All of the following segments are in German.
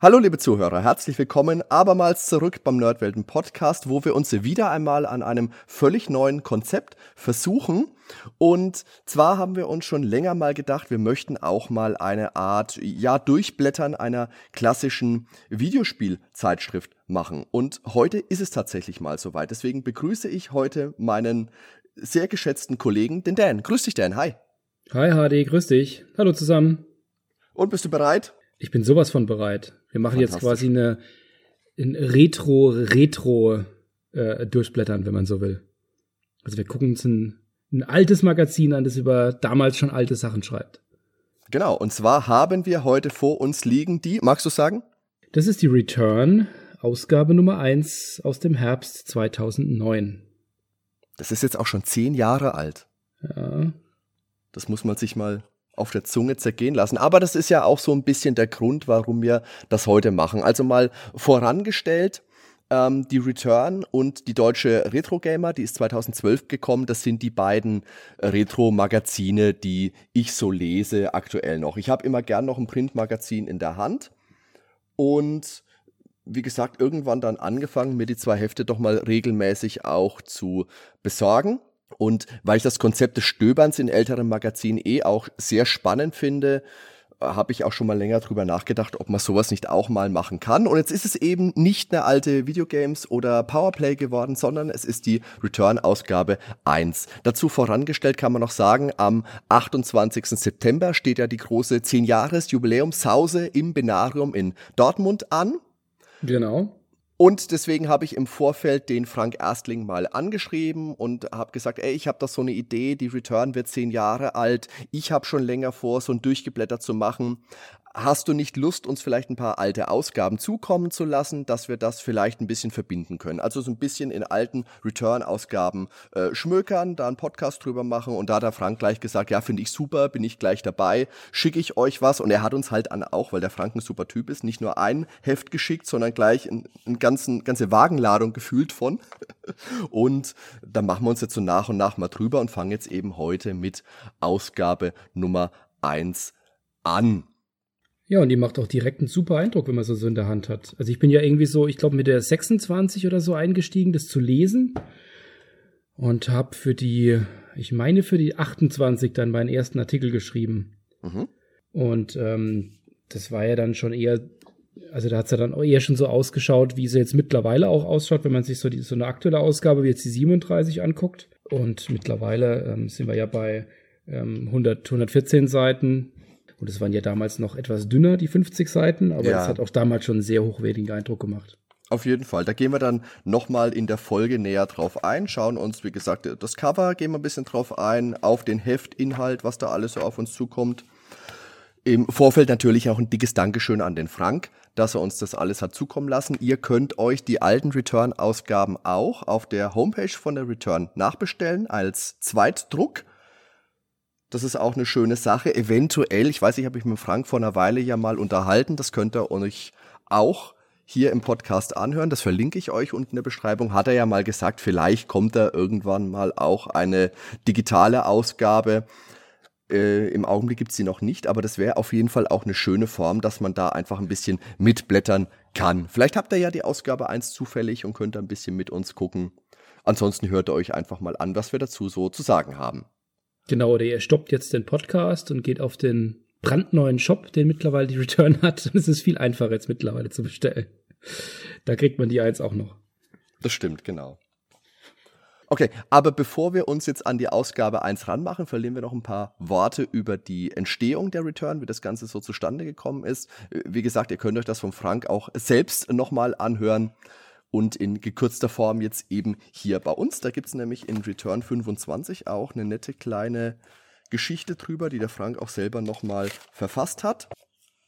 Hallo liebe Zuhörer, herzlich willkommen abermals zurück beim Nerdwelten Podcast, wo wir uns wieder einmal an einem völlig neuen Konzept versuchen. Und zwar haben wir uns schon länger mal gedacht, wir möchten auch mal eine Art, ja, Durchblättern einer klassischen Videospielzeitschrift machen. Und heute ist es tatsächlich mal soweit. Deswegen begrüße ich heute meinen sehr geschätzten Kollegen, den Dan. Grüß dich, Dan. Hi. Hi, HD, grüß dich. Hallo zusammen. Und bist du bereit? Ich bin sowas von bereit. Wir machen jetzt quasi eine, ein Retro-Retro äh, durchblättern, wenn man so will. Also wir gucken uns ein, ein altes Magazin an, das über damals schon alte Sachen schreibt. Genau, und zwar haben wir heute vor uns liegen die, magst du sagen? Das ist die Return, Ausgabe Nummer 1 aus dem Herbst 2009. Das ist jetzt auch schon zehn Jahre alt. Ja. Das muss man sich mal auf der Zunge zergehen lassen. Aber das ist ja auch so ein bisschen der Grund, warum wir das heute machen. Also mal vorangestellt, ähm, die Return und die deutsche Retro Gamer, die ist 2012 gekommen. Das sind die beiden Retro-Magazine, die ich so lese aktuell noch. Ich habe immer gern noch ein Printmagazin in der Hand und wie gesagt, irgendwann dann angefangen, mir die zwei Hefte doch mal regelmäßig auch zu besorgen. Und weil ich das Konzept des Stöberns in älteren Magazinen eh auch sehr spannend finde, habe ich auch schon mal länger drüber nachgedacht, ob man sowas nicht auch mal machen kann. Und jetzt ist es eben nicht eine alte Videogames oder Powerplay geworden, sondern es ist die Return-Ausgabe 1. Dazu vorangestellt kann man noch sagen, am 28. September steht ja die große 10-Jahres-Jubiläumsause im Benarium in Dortmund an. Genau. Und deswegen habe ich im Vorfeld den Frank Erstling mal angeschrieben und habe gesagt, ey, ich habe da so eine Idee, die Return wird zehn Jahre alt, ich habe schon länger vor, so ein Durchgeblätter zu machen hast du nicht Lust, uns vielleicht ein paar alte Ausgaben zukommen zu lassen, dass wir das vielleicht ein bisschen verbinden können? Also so ein bisschen in alten Return-Ausgaben äh, schmökern, da einen Podcast drüber machen und da hat der Frank gleich gesagt, ja, finde ich super, bin ich gleich dabei, schicke ich euch was und er hat uns halt an auch, weil der Frank ein super Typ ist, nicht nur ein Heft geschickt, sondern gleich eine ein ganze Wagenladung gefühlt von und da machen wir uns jetzt so nach und nach mal drüber und fangen jetzt eben heute mit Ausgabe Nummer eins an. Ja, und die macht auch direkt einen super Eindruck, wenn man so in der Hand hat. Also ich bin ja irgendwie so, ich glaube, mit der 26 oder so eingestiegen, das zu lesen. Und habe für die, ich meine für die 28 dann meinen ersten Artikel geschrieben. Mhm. Und ähm, das war ja dann schon eher, also da hat es ja dann auch eher schon so ausgeschaut, wie sie jetzt mittlerweile auch ausschaut, wenn man sich so, die, so eine aktuelle Ausgabe wie jetzt die 37 anguckt. Und mittlerweile ähm, sind wir ja bei ähm, 100, 114 Seiten und es waren ja damals noch etwas dünner, die 50 Seiten, aber ja. hat auch damals schon einen sehr hochwertigen Eindruck gemacht. Auf jeden Fall. Da gehen wir dann nochmal in der Folge näher drauf ein, schauen uns, wie gesagt, das Cover, gehen wir ein bisschen drauf ein, auf den Heftinhalt, was da alles so auf uns zukommt. Im Vorfeld natürlich auch ein dickes Dankeschön an den Frank, dass er uns das alles hat zukommen lassen. Ihr könnt euch die alten Return-Ausgaben auch auf der Homepage von der Return nachbestellen als Zweitdruck. Das ist auch eine schöne Sache. Eventuell, ich weiß nicht, habe ich mit Frank vor einer Weile ja mal unterhalten. Das könnt ihr euch auch hier im Podcast anhören. Das verlinke ich euch unten in der Beschreibung. Hat er ja mal gesagt, vielleicht kommt da irgendwann mal auch eine digitale Ausgabe. Äh, Im Augenblick gibt es sie noch nicht, aber das wäre auf jeden Fall auch eine schöne Form, dass man da einfach ein bisschen mitblättern kann. Vielleicht habt ihr ja die Ausgabe 1 zufällig und könnt ein bisschen mit uns gucken. Ansonsten hört ihr euch einfach mal an, was wir dazu so zu sagen haben. Genau, oder ihr stoppt jetzt den Podcast und geht auf den brandneuen Shop, den mittlerweile die Return hat. Und es ist viel einfacher jetzt mittlerweile zu bestellen. Da kriegt man die eins auch noch. Das stimmt, genau. Okay, aber bevor wir uns jetzt an die Ausgabe 1 ranmachen, verlieren wir noch ein paar Worte über die Entstehung der Return, wie das Ganze so zustande gekommen ist. Wie gesagt, ihr könnt euch das von Frank auch selbst nochmal anhören und in gekürzter Form jetzt eben hier bei uns. Da gibt es nämlich in Return 25 auch eine nette kleine Geschichte drüber, die der Frank auch selber nochmal verfasst hat.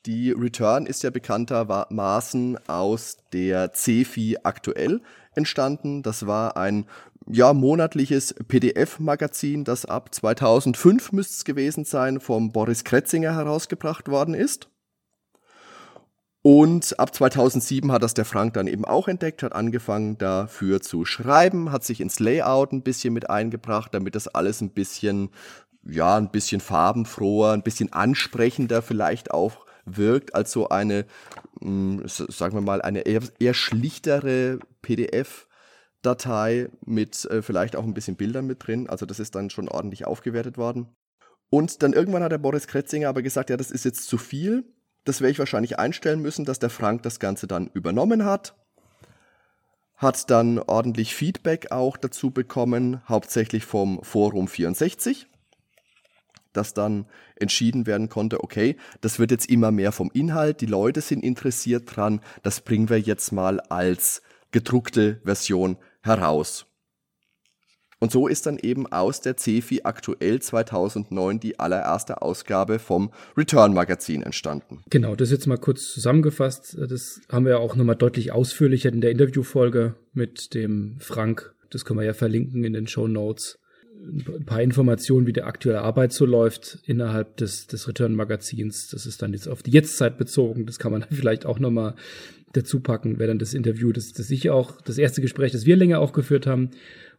Die Return ist ja bekanntermaßen aus der CEFI aktuell entstanden. Das war ein ja, monatliches PDF-Magazin, das ab 2005 müsste es gewesen sein, vom Boris Kretzinger herausgebracht worden ist. Und ab 2007 hat das der Frank dann eben auch entdeckt, hat angefangen dafür zu schreiben, hat sich ins Layout ein bisschen mit eingebracht, damit das alles ein bisschen, ja, ein bisschen farbenfroher, ein bisschen ansprechender vielleicht auch wirkt als so eine, mh, hm, sagen wir mal, eine eher, eher schlichtere PDF-Datei mit äh, vielleicht auch ein bisschen Bildern mit drin. Also das ist dann schon ordentlich aufgewertet worden. Und dann irgendwann hat der Boris Kretzinger aber gesagt, ja, das ist jetzt zu viel das werde ich wahrscheinlich einstellen müssen, dass der Frank das Ganze dann übernommen hat. Hat dann ordentlich Feedback auch dazu bekommen, hauptsächlich vom Forum 64, dass dann entschieden werden konnte, okay, das wird jetzt immer mehr vom Inhalt, die Leute sind interessiert dran, das bringen wir jetzt mal als gedruckte Version heraus. Und so ist dann eben aus der CEFI aktuell 2009 die allererste Ausgabe vom Return Magazin entstanden. Genau, das jetzt mal kurz zusammengefasst. Das haben wir ja auch nochmal deutlich ausführlicher in der Interviewfolge mit dem Frank. Das können wir ja verlinken in den Show Notes. Ein paar Informationen, wie der aktuelle Arbeit so läuft innerhalb des, des Return Magazins. Das ist dann jetzt auf die Jetztzeit bezogen. Das kann man vielleicht auch nochmal dazu packen, wäre dann das Interview, das, das ich auch, das erste Gespräch, das wir länger auch geführt haben.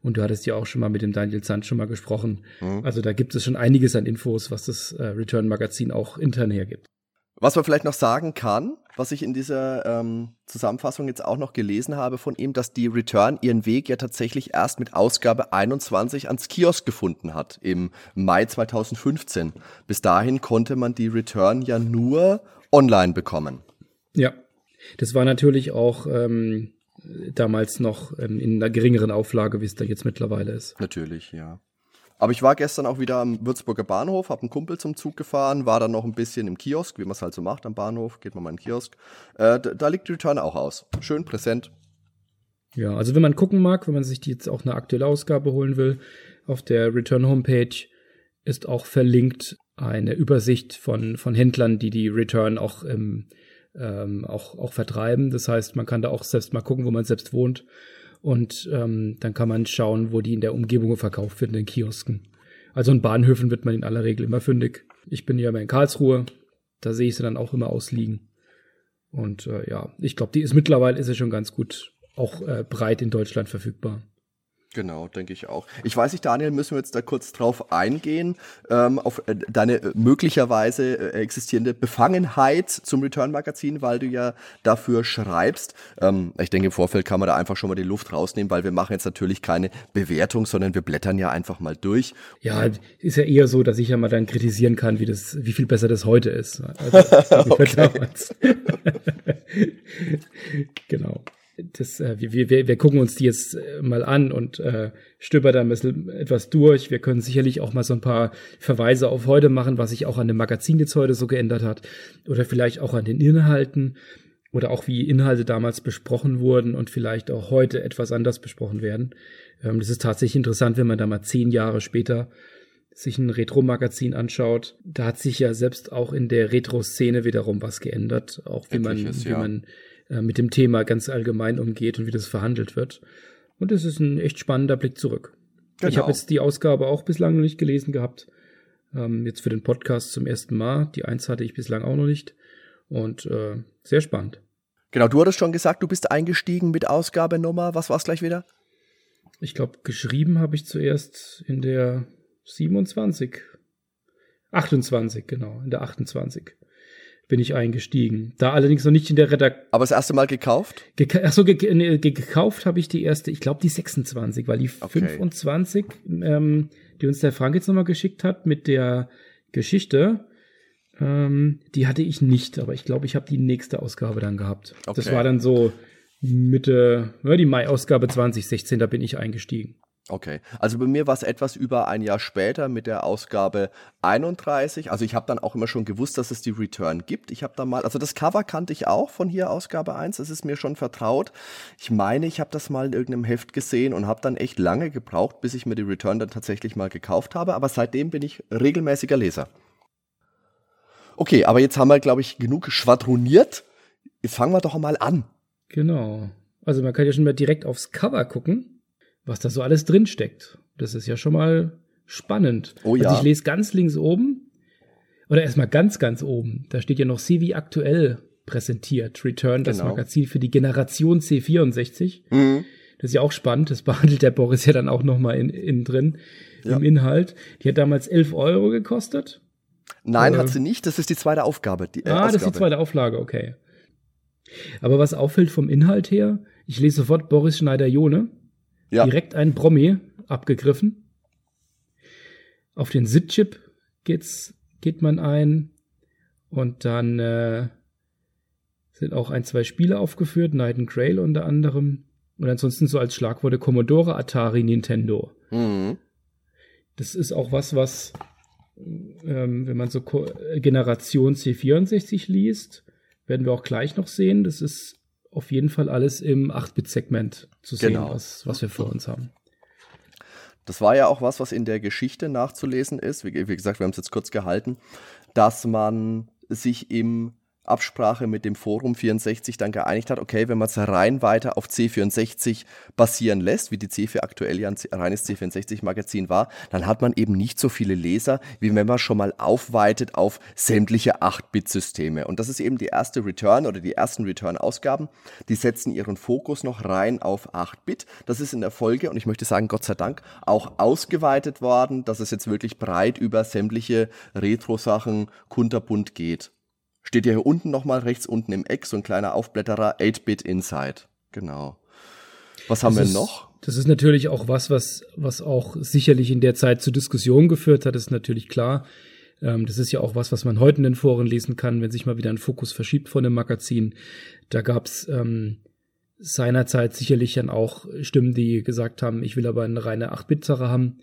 Und du hattest ja auch schon mal mit dem Daniel Zand schon mal gesprochen. Mhm. Also da gibt es schon einiges an Infos, was das äh, Return Magazin auch intern hergibt. Was man vielleicht noch sagen kann, was ich in dieser ähm, Zusammenfassung jetzt auch noch gelesen habe von ihm, dass die Return ihren Weg ja tatsächlich erst mit Ausgabe 21 ans Kiosk gefunden hat, im Mai 2015. Bis dahin konnte man die Return ja nur online bekommen. Ja, das war natürlich auch ähm, damals noch ähm, in einer geringeren Auflage, wie es da jetzt mittlerweile ist. Natürlich, ja. Aber ich war gestern auch wieder am Würzburger Bahnhof, habe einen Kumpel zum Zug gefahren, war dann noch ein bisschen im Kiosk, wie man es halt so macht am Bahnhof, geht man mal in den Kiosk. Äh, da, da liegt die Return auch aus. Schön präsent. Ja, also wenn man gucken mag, wenn man sich die jetzt auch eine aktuelle Ausgabe holen will, auf der Return Homepage ist auch verlinkt eine Übersicht von, von Händlern, die die Return auch im ähm, auch, auch vertreiben. Das heißt, man kann da auch selbst mal gucken, wo man selbst wohnt. Und ähm, dann kann man schauen, wo die in der Umgebung verkauft werden, in den Kiosken. Also in Bahnhöfen wird man in aller Regel immer fündig. Ich bin ja immer in Karlsruhe, da sehe ich sie dann auch immer ausliegen. Und äh, ja, ich glaube, die ist mittlerweile ist sie schon ganz gut auch äh, breit in Deutschland verfügbar. Genau, denke ich auch. Ich weiß nicht, Daniel, müssen wir jetzt da kurz drauf eingehen, ähm, auf äh, deine äh, möglicherweise äh, existierende Befangenheit zum Return-Magazin, weil du ja dafür schreibst. Ähm, ich denke, im Vorfeld kann man da einfach schon mal die Luft rausnehmen, weil wir machen jetzt natürlich keine Bewertung, sondern wir blättern ja einfach mal durch. Ja, ist ja eher so, dass ich ja mal dann kritisieren kann, wie das, wie viel besser das heute ist. Also, damals. genau das, äh, wir, wir, wir gucken uns die jetzt äh, mal an und äh, stöbern da ein bisschen etwas durch. Wir können sicherlich auch mal so ein paar Verweise auf heute machen, was sich auch an dem Magazin jetzt heute so geändert hat. Oder vielleicht auch an den Inhalten oder auch wie Inhalte damals besprochen wurden und vielleicht auch heute etwas anders besprochen werden. Ähm, das ist tatsächlich interessant, wenn man da mal zehn Jahre später sich ein Retro-Magazin anschaut. Da hat sich ja selbst auch in der Retro-Szene wiederum was geändert. Auch wie man, wie ja. man äh, mit dem Thema ganz allgemein umgeht und wie das verhandelt wird. Und es ist ein echt spannender Blick zurück. Genau. Ich habe jetzt die Ausgabe auch bislang noch nicht gelesen gehabt. Ähm, jetzt für den Podcast zum ersten Mal. Die eins hatte ich bislang auch noch nicht. Und äh, sehr spannend. Genau, du hattest schon gesagt, du bist eingestiegen mit Ausgabennummer. Was war es gleich wieder? Ich glaube, geschrieben habe ich zuerst in der 27. 28, genau, in der 28 bin ich eingestiegen. Da allerdings noch nicht in der Redaktion. Aber das erste Mal gekauft? Ge Achso, ge nee, gekauft habe ich die erste, ich glaube die 26, weil die okay. 25, ähm, die uns der Frank jetzt nochmal geschickt hat mit der Geschichte, ähm, die hatte ich nicht, aber ich glaube, ich habe die nächste Ausgabe dann gehabt. Okay. Das war dann so Mitte, ja, die Mai-Ausgabe 2016, da bin ich eingestiegen. Okay, also bei mir war es etwas über ein Jahr später mit der Ausgabe 31. Also ich habe dann auch immer schon gewusst, dass es die Return gibt. Ich habe da mal, also das Cover kannte ich auch von hier Ausgabe 1, das ist mir schon vertraut. Ich meine, ich habe das mal in irgendeinem Heft gesehen und habe dann echt lange gebraucht, bis ich mir die Return dann tatsächlich mal gekauft habe. Aber seitdem bin ich regelmäßiger Leser. Okay, aber jetzt haben wir, glaube ich, genug schwadroniert. Jetzt fangen wir doch mal an. Genau. Also man kann ja schon mal direkt aufs Cover gucken, was da so alles drin steckt. Das ist ja schon mal spannend. Oh ja. Also ich lese ganz links oben, oder erstmal ganz, ganz oben, da steht ja noch CV aktuell präsentiert. Return, das Genau. Magazin für die Generation C64. Mhm. Das ist ja auch spannend. Das behandelt der Boris ja dann auch nochmal in, in drin Ja. im Inhalt. Die hat damals 11 Euro gekostet. Nein, Äh. hat sie nicht. Das ist die zweite Aufgabe. Die, äh, ah, das ist die Ausgabe. zweite Auflage, okay. Aber was auffällt vom Inhalt her, ich lese sofort Boris Schneider-Jone. Ja. Direkt ein Promi abgegriffen. Auf den SID-Chip geht's, geht man ein. Und dann äh, sind auch ein, zwei Spiele aufgeführt, Night and Grail unter anderem. Und ansonsten so als Schlagworte Commodore, Atari, Nintendo. Mhm. Das ist auch was, was, ähm, wenn man so Ko Generation C64 liest, werden wir auch gleich noch sehen. Das ist auf jeden Fall alles im 8-Bit-Segment zu sehen, Genau. was, was wir vor uns haben. Das war ja auch was, was in der Geschichte nachzulesen ist. Wie, wie gesagt, wir haben es jetzt kurz gehalten, dass man sich im Absprache mit dem Forum 64 dann geeinigt hat, okay, wenn man es rein weiter auf C64 basieren lässt, wie die C4 aktuell ja ein reines C64-Magazin war, dann hat man eben nicht so viele Leser, wie wenn man schon mal aufweitet auf sämtliche 8-Bit-Systeme. Und das ist eben die erste Return oder die ersten Return-Ausgaben, die setzen ihren Fokus noch rein auf 8-Bit. Das ist in der Folge, und ich möchte sagen, Gott sei Dank, auch ausgeweitet worden, dass es jetzt wirklich breit über sämtliche Retro-Sachen kunterbunt geht. Steht ja hier unten nochmal rechts unten im Eck so ein kleiner Aufblätterer 8-Bit Inside. Genau. Was haben Das wir ist, noch? Das ist natürlich auch was, was, was auch sicherlich in der Zeit zu Diskussionen geführt hat, ist natürlich klar. Ähm, das ist ja auch was, was man heute in den Foren lesen kann, wenn sich mal wieder ein Fokus verschiebt von dem Magazin. Da gab's ähm, seinerzeit sicherlich dann auch Stimmen, die gesagt haben, ich will aber eine reine 8-Bit-Sache haben,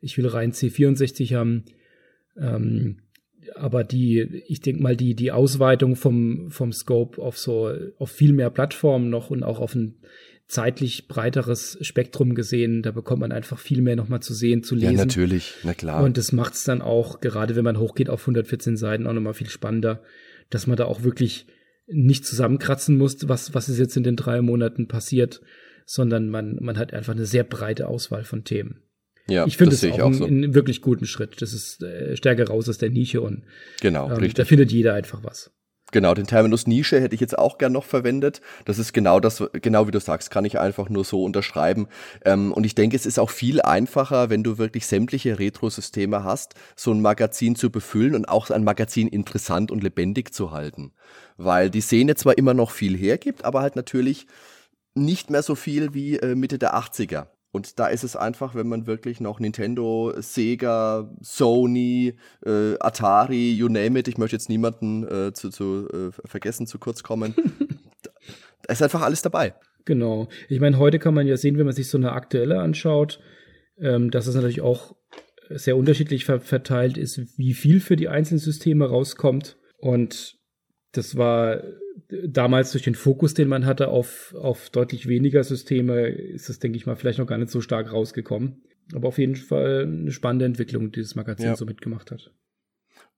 ich will rein C64 haben. Ähm, aber die, ich denke mal, die, die Ausweitung vom, vom Scope auf so, auf viel mehr Plattformen noch und auch auf ein zeitlich breiteres Spektrum gesehen, da bekommt man einfach viel mehr nochmal zu sehen, zu Ja, lesen. natürlich. Na klar. Und das macht es dann auch, gerade wenn man hochgeht auf 114 Seiten, auch nochmal viel spannender, dass man da auch wirklich nicht zusammenkratzen muss, was, was ist jetzt in den drei Monaten passiert, sondern man, man hat einfach eine sehr breite Auswahl von Themen. Ja, ich finde das es auch, ich auch so. einen wirklich guten Schritt. Das ist äh, stärker raus aus der Nische und Genau, ähm, da richtig. findet jeder einfach was. Genau, den Terminus Nische hätte ich jetzt auch gern noch verwendet. Das ist genau das, genau wie du sagst, kann ich einfach nur so unterschreiben. Ähm, und ich denke, es ist auch viel einfacher, wenn du wirklich sämtliche Retro-Systeme hast, so ein Magazin zu befüllen und auch ein Magazin interessant und lebendig zu halten. Weil die Szene zwar immer noch viel hergibt, aber halt natürlich nicht mehr so viel wie äh, Mitte der 80er. Und da ist es einfach, wenn man wirklich noch Nintendo, Sega, Sony, äh, Atari, you name it, ich möchte jetzt niemanden äh, zu, zu äh, vergessen zu kurz kommen. da ist einfach alles dabei. Genau. Ich meine, heute kann man ja sehen, wenn man sich so eine aktuelle anschaut, ähm, dass es natürlich auch sehr unterschiedlich ver verteilt ist, wie viel für die einzelnen Systeme rauskommt. Und das war damals durch den Fokus, den man hatte auf, auf deutlich weniger Systeme, ist das, denke ich mal, vielleicht noch gar nicht so stark rausgekommen. Aber auf jeden Fall eine spannende Entwicklung, die dieses Magazin Ja. so mitgemacht hat.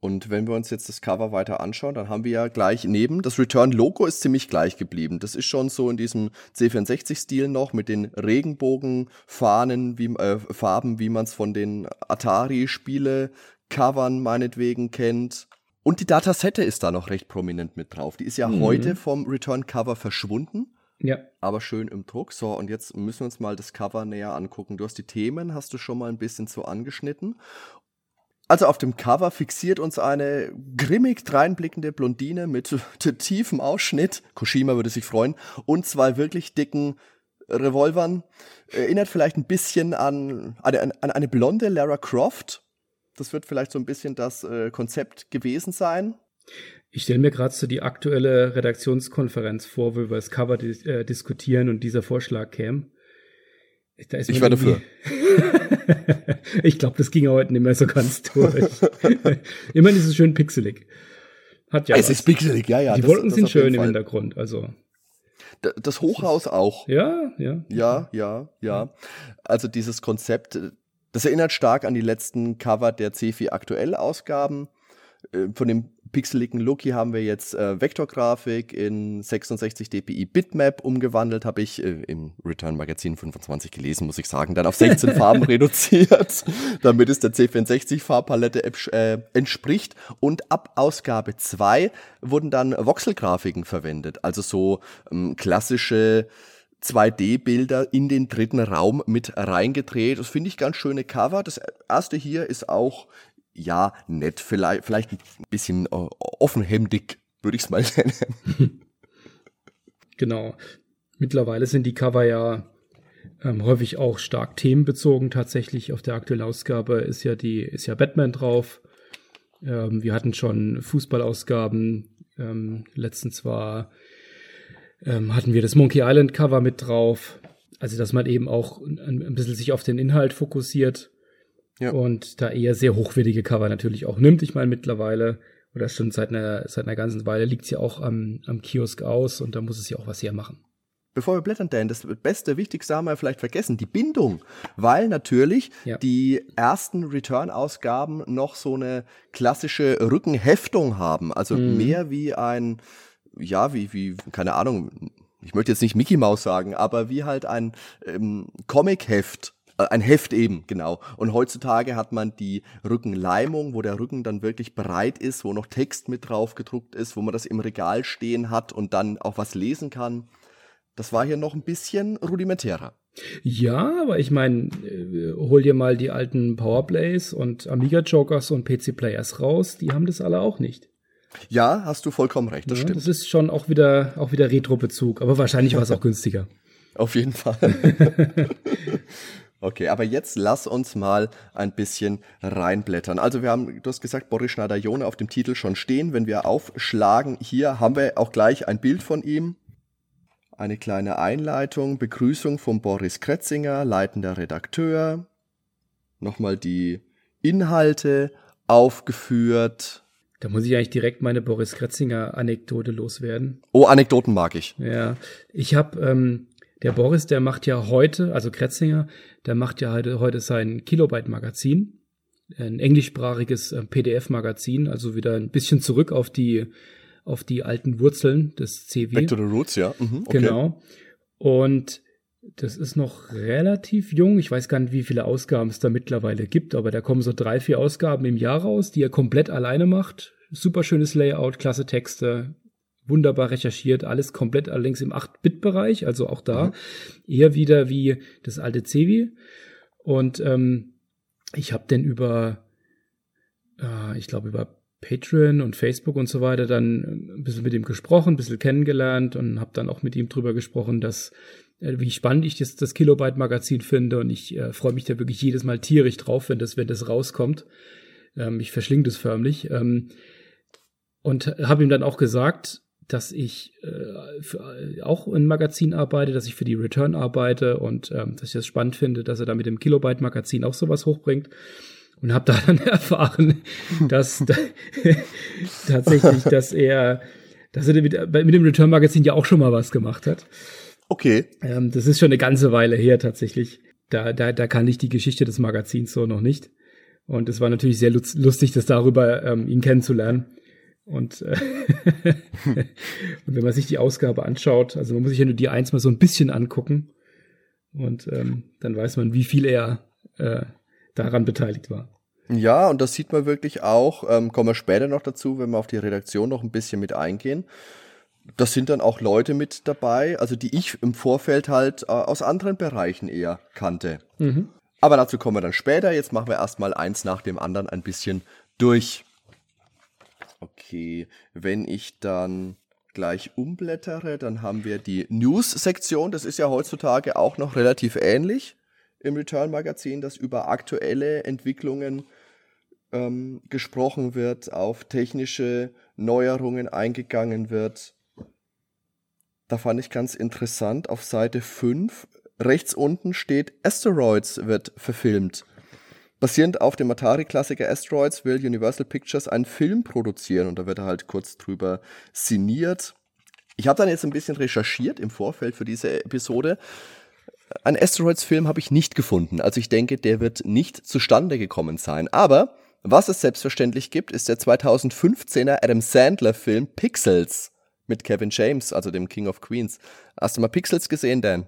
Und wenn wir uns jetzt das Cover weiter anschauen, dann haben wir ja gleich neben, das Return-Logo ist ziemlich gleich geblieben. Das ist schon so in diesem C64-Stil noch mit den Regenbogenfahnen, wie, äh, Farben, wie man es von den Atari-Spiele-Covern meinetwegen kennt. Und die Datasette ist da noch recht prominent mit drauf. Die ist ja Mhm. heute vom Return-Cover verschwunden Ja, aber schön im Druck. So, und jetzt müssen wir uns mal das Cover näher angucken. Du hast die Themen, hast du schon mal ein bisschen so angeschnitten. Also auf dem Cover fixiert uns eine grimmig dreinblickende Blondine mit tiefem Ausschnitt, Koshima würde sich freuen, und zwei wirklich dicken Revolvern. Erinnert vielleicht ein bisschen an eine, an eine blonde Lara Croft. Das wird vielleicht so ein bisschen das äh, Konzept gewesen sein. Ich stelle mir gerade so die aktuelle Redaktionskonferenz vor, wo wir das Cover dis äh, diskutieren und dieser Vorschlag käme. Da ist Ich wäre dafür. ich glaube, das ging heute nicht mehr so ganz durch. Immerhin ist es schön pixelig. Hat ja es was. ist pixelig, ja, ja. Die das- Wolken das sind schön im Fall. Hintergrund. Also Das Hochhaus auch. ja, ja. Ja, ja, ja. Also dieses Konzept, äh, das erinnert stark an die letzten Cover der C4 aktuell Ausgaben. Äh, Von dem pixeligen Look. Hier haben wir jetzt äh, Vektorgrafik in 66 dpi Bitmap umgewandelt, habe ich äh, im Return Magazin 25 gelesen, muss ich sagen, dann auf 16 Farben reduziert, damit es der C64 Farbpalette äh, entspricht. Und ab Ausgabe 2 wurden dann Voxelgrafiken verwendet, also so ähm, klassische 2D-Bilder in den dritten Raum mit reingedreht. Das finde ich ganz schöne Cover. Das erste hier ist auch, ja, nett, vielleicht, vielleicht ein bisschen äh, offenhemdig, würde ich es mal nennen. Genau. Mittlerweile sind die Cover ja ähm, häufig auch stark themenbezogen. Tatsächlich auf der aktuellen Ausgabe ist ja die, ist ja Batman drauf. Ähm, wir hatten schon Fußballausgaben. Ähm, letztens war ähm, hatten wir das Monkey Island Cover mit drauf. Also, dass man eben auch ein, bisschen sich auf den Inhalt fokussiert ja. und da eher sehr hochwertige Cover natürlich auch nimmt. Ich meine, mittlerweile, oder schon seit einer, seit einer ganzen Weile, liegt sie ja auch am, am Kiosk aus und da muss es ja auch was hermachen. Bevor wir blättern, Dan, das beste, wichtigste haben wir vielleicht vergessen, die Bindung. Weil natürlich ja. die ersten Return-Ausgaben noch so eine klassische Rückenheftung haben. Also mhm. mehr wie ein, ja, wie, wie, keine Ahnung, ich möchte jetzt nicht Mickey Mouse sagen, aber wie halt ein ähm, Comic-Heft äh, ein Heft eben, genau. Und heutzutage hat man die Rückenleimung, wo der Rücken dann wirklich breit ist, wo noch Text mit drauf gedruckt ist, wo man das im Regal stehen hat und dann auch was lesen kann. Das war hier noch ein bisschen rudimentärer. Ja, aber ich meine, äh, hol dir mal die alten Powerplays und Amiga Jokers und PC Players raus, die haben das alle auch nicht. Ja, hast du vollkommen recht, das ja, stimmt. Das ist schon auch wieder, auch wieder Retro-Bezug, aber wahrscheinlich war es auch günstiger. Auf jeden Fall. okay, aber jetzt lass uns mal ein bisschen reinblättern. Also wir haben, du hast gesagt, Boris Schneider-Jone auf dem Titel schon stehen. Wenn wir aufschlagen, hier haben wir auch gleich ein Bild von ihm. Eine kleine Einleitung, Begrüßung von Boris Kretzinger, leitender Redakteur. Nochmal die Inhalte aufgeführt da muss ich eigentlich direkt meine Boris Kretzinger Anekdote loswerden. Oh, Anekdoten mag ich. Ja, ich habe ähm, der Boris, der macht ja heute, also Kretzinger, der macht ja heute, heute sein Kilobyte Magazin, ein englischsprachiges äh, PDF Magazin, also wieder ein bisschen zurück auf die auf die alten Wurzeln des CW. Back to the Roots, ja. Mhm, okay. Genau. Und das ist noch relativ jung. Ich weiß gar nicht, wie viele Ausgaben es da mittlerweile gibt, aber da kommen so drei, vier Ausgaben im Jahr raus, die er komplett alleine macht. Super schönes Layout, klasse Texte, wunderbar recherchiert, alles komplett allerdings im 8-Bit-Bereich, also auch da mhm. eher wieder wie das alte Cevi. Und ähm, ich habe den über, äh, ich glaube, über Patreon und Facebook und so weiter dann ein bisschen mit ihm gesprochen, ein bisschen kennengelernt und habe dann auch mit ihm drüber gesprochen, dass wie spannend ich das, das Kilobyte-Magazin finde und ich äh, freue mich da wirklich jedes Mal tierisch drauf, wenn das, wenn das rauskommt. Ähm, ich verschlinge das förmlich. Ähm, und habe ihm dann auch gesagt, dass ich äh, für, äh, auch in Magazin arbeite, dass ich für die Return arbeite und ähm, dass ich das spannend finde, dass er da mit dem Kilobyte-Magazin auch sowas hochbringt. Und habe da dann erfahren, dass tatsächlich, dass er, dass er mit, mit dem Return-Magazin ja auch schon mal was gemacht hat. Okay. Ähm, das ist schon eine ganze Weile her tatsächlich. Da, da, da kann ich die Geschichte des Magazins so noch nicht. Und es war natürlich sehr lustig, das darüber ähm, ihn kennenzulernen. Und, äh, und wenn man sich die Ausgabe anschaut, also man muss sich ja nur die eins mal so ein bisschen angucken. Und ähm, dann weiß man, wie viel er äh, daran beteiligt war. Ja, und das sieht man wirklich auch, ähm, kommen wir später noch dazu, wenn wir auf die Redaktion noch ein bisschen mit eingehen das sind dann auch Leute mit dabei, also die ich im Vorfeld halt äh, aus anderen Bereichen eher kannte. Mhm. Aber dazu kommen wir dann später. Jetzt machen wir erstmal eins nach dem anderen ein bisschen durch. Okay, wenn ich dann gleich umblättere, dann haben wir die News-Sektion. Das ist ja heutzutage auch noch relativ ähnlich im Return-Magazin, dass über aktuelle Entwicklungen ähm, gesprochen wird, auf technische Neuerungen eingegangen wird. Da fand ich ganz interessant, auf Seite 5, rechts unten steht Asteroids wird verfilmt. Basierend auf dem Atari-Klassiker Asteroids will Universal Pictures einen Film produzieren und da wird er halt kurz drüber sinniert. Ich habe dann jetzt ein bisschen recherchiert im Vorfeld für diese Episode. Ein Asteroids-Film habe ich nicht gefunden. Also ich denke, der wird nicht zustande gekommen sein. Aber Was es selbstverständlich gibt, ist der 2015er Adam Sandler-Film Pixels mit Kevin James, also dem King of Queens. Hast du mal Pixels gesehen, Dan?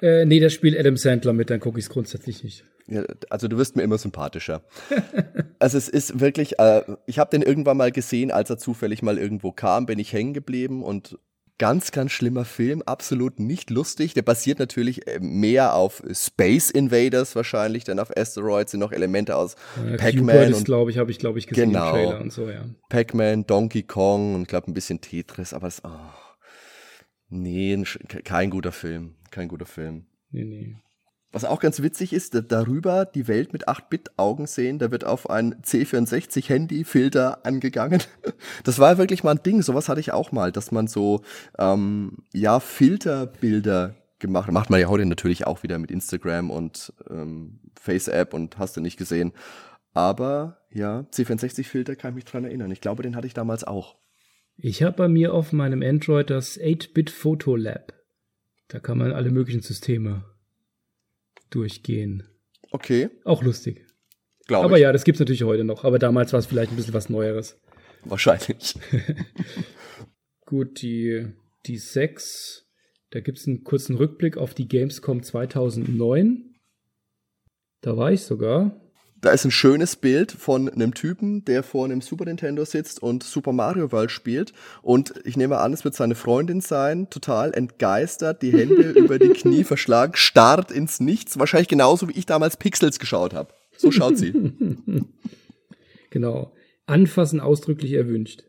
Äh, nee, da spielt Adam Sandler mit, dann gucke ich es grundsätzlich nicht. Ja, also du wirst mir immer sympathischer. also es ist wirklich, äh, ich habe den irgendwann mal gesehen, als er zufällig mal irgendwo kam, bin ich hängen geblieben und ganz, ganz schlimmer Film, absolut nicht lustig. Der basiert natürlich äh, mehr auf Space Invaders wahrscheinlich, denn auf Asteroids sind noch Elemente aus Ja, Pac-Man und glaube ich, habe ich, glaube ich, gesehen Genau. im Trailer und so, ja. Pac-Man, Donkey Kong und ich glaube ein bisschen Tetris, aber es, oh, nee, kein guter Film, kein guter Film. Nee, nee. Was auch ganz witzig ist, da- darüber die Welt mit 8-Bit-Augen sehen, da wird auf ein C64-Handy-Filter angegangen. Das war wirklich mal ein Ding, sowas hatte ich auch mal, dass man so, ähm, ja, Filterbilder gemacht. Macht man ja heute natürlich auch wieder mit Instagram und ähm, Face-App und hast du nicht gesehen. Aber ja, C64-Filter kann ich mich dran erinnern. Ich glaube, den hatte ich damals auch. Ich habe bei mir auf meinem Android das 8-Bit Photo Lab. Da kann man alle möglichen Systeme durchgehen. Okay, Auch lustig. glaube Aber ich. ja, das gibt's natürlich heute noch. Aber damals war es vielleicht ein bisschen was Neueres. Wahrscheinlich. Gut, die, die 6. Da gibt's einen kurzen Rückblick auf die Gamescom 2009. Da war ich sogar. Da ist ein schönes Bild von einem Typen, der vor einem Super Nintendo sitzt und Super Mario World spielt. Und ich nehme an, es wird seine Freundin sein, total entgeistert, die Hände über die Knie verschlagen, starrt ins Nichts. Wahrscheinlich genauso, wie ich damals Pixels geschaut habe. So schaut sie. Genau. Anfassen ausdrücklich erwünscht.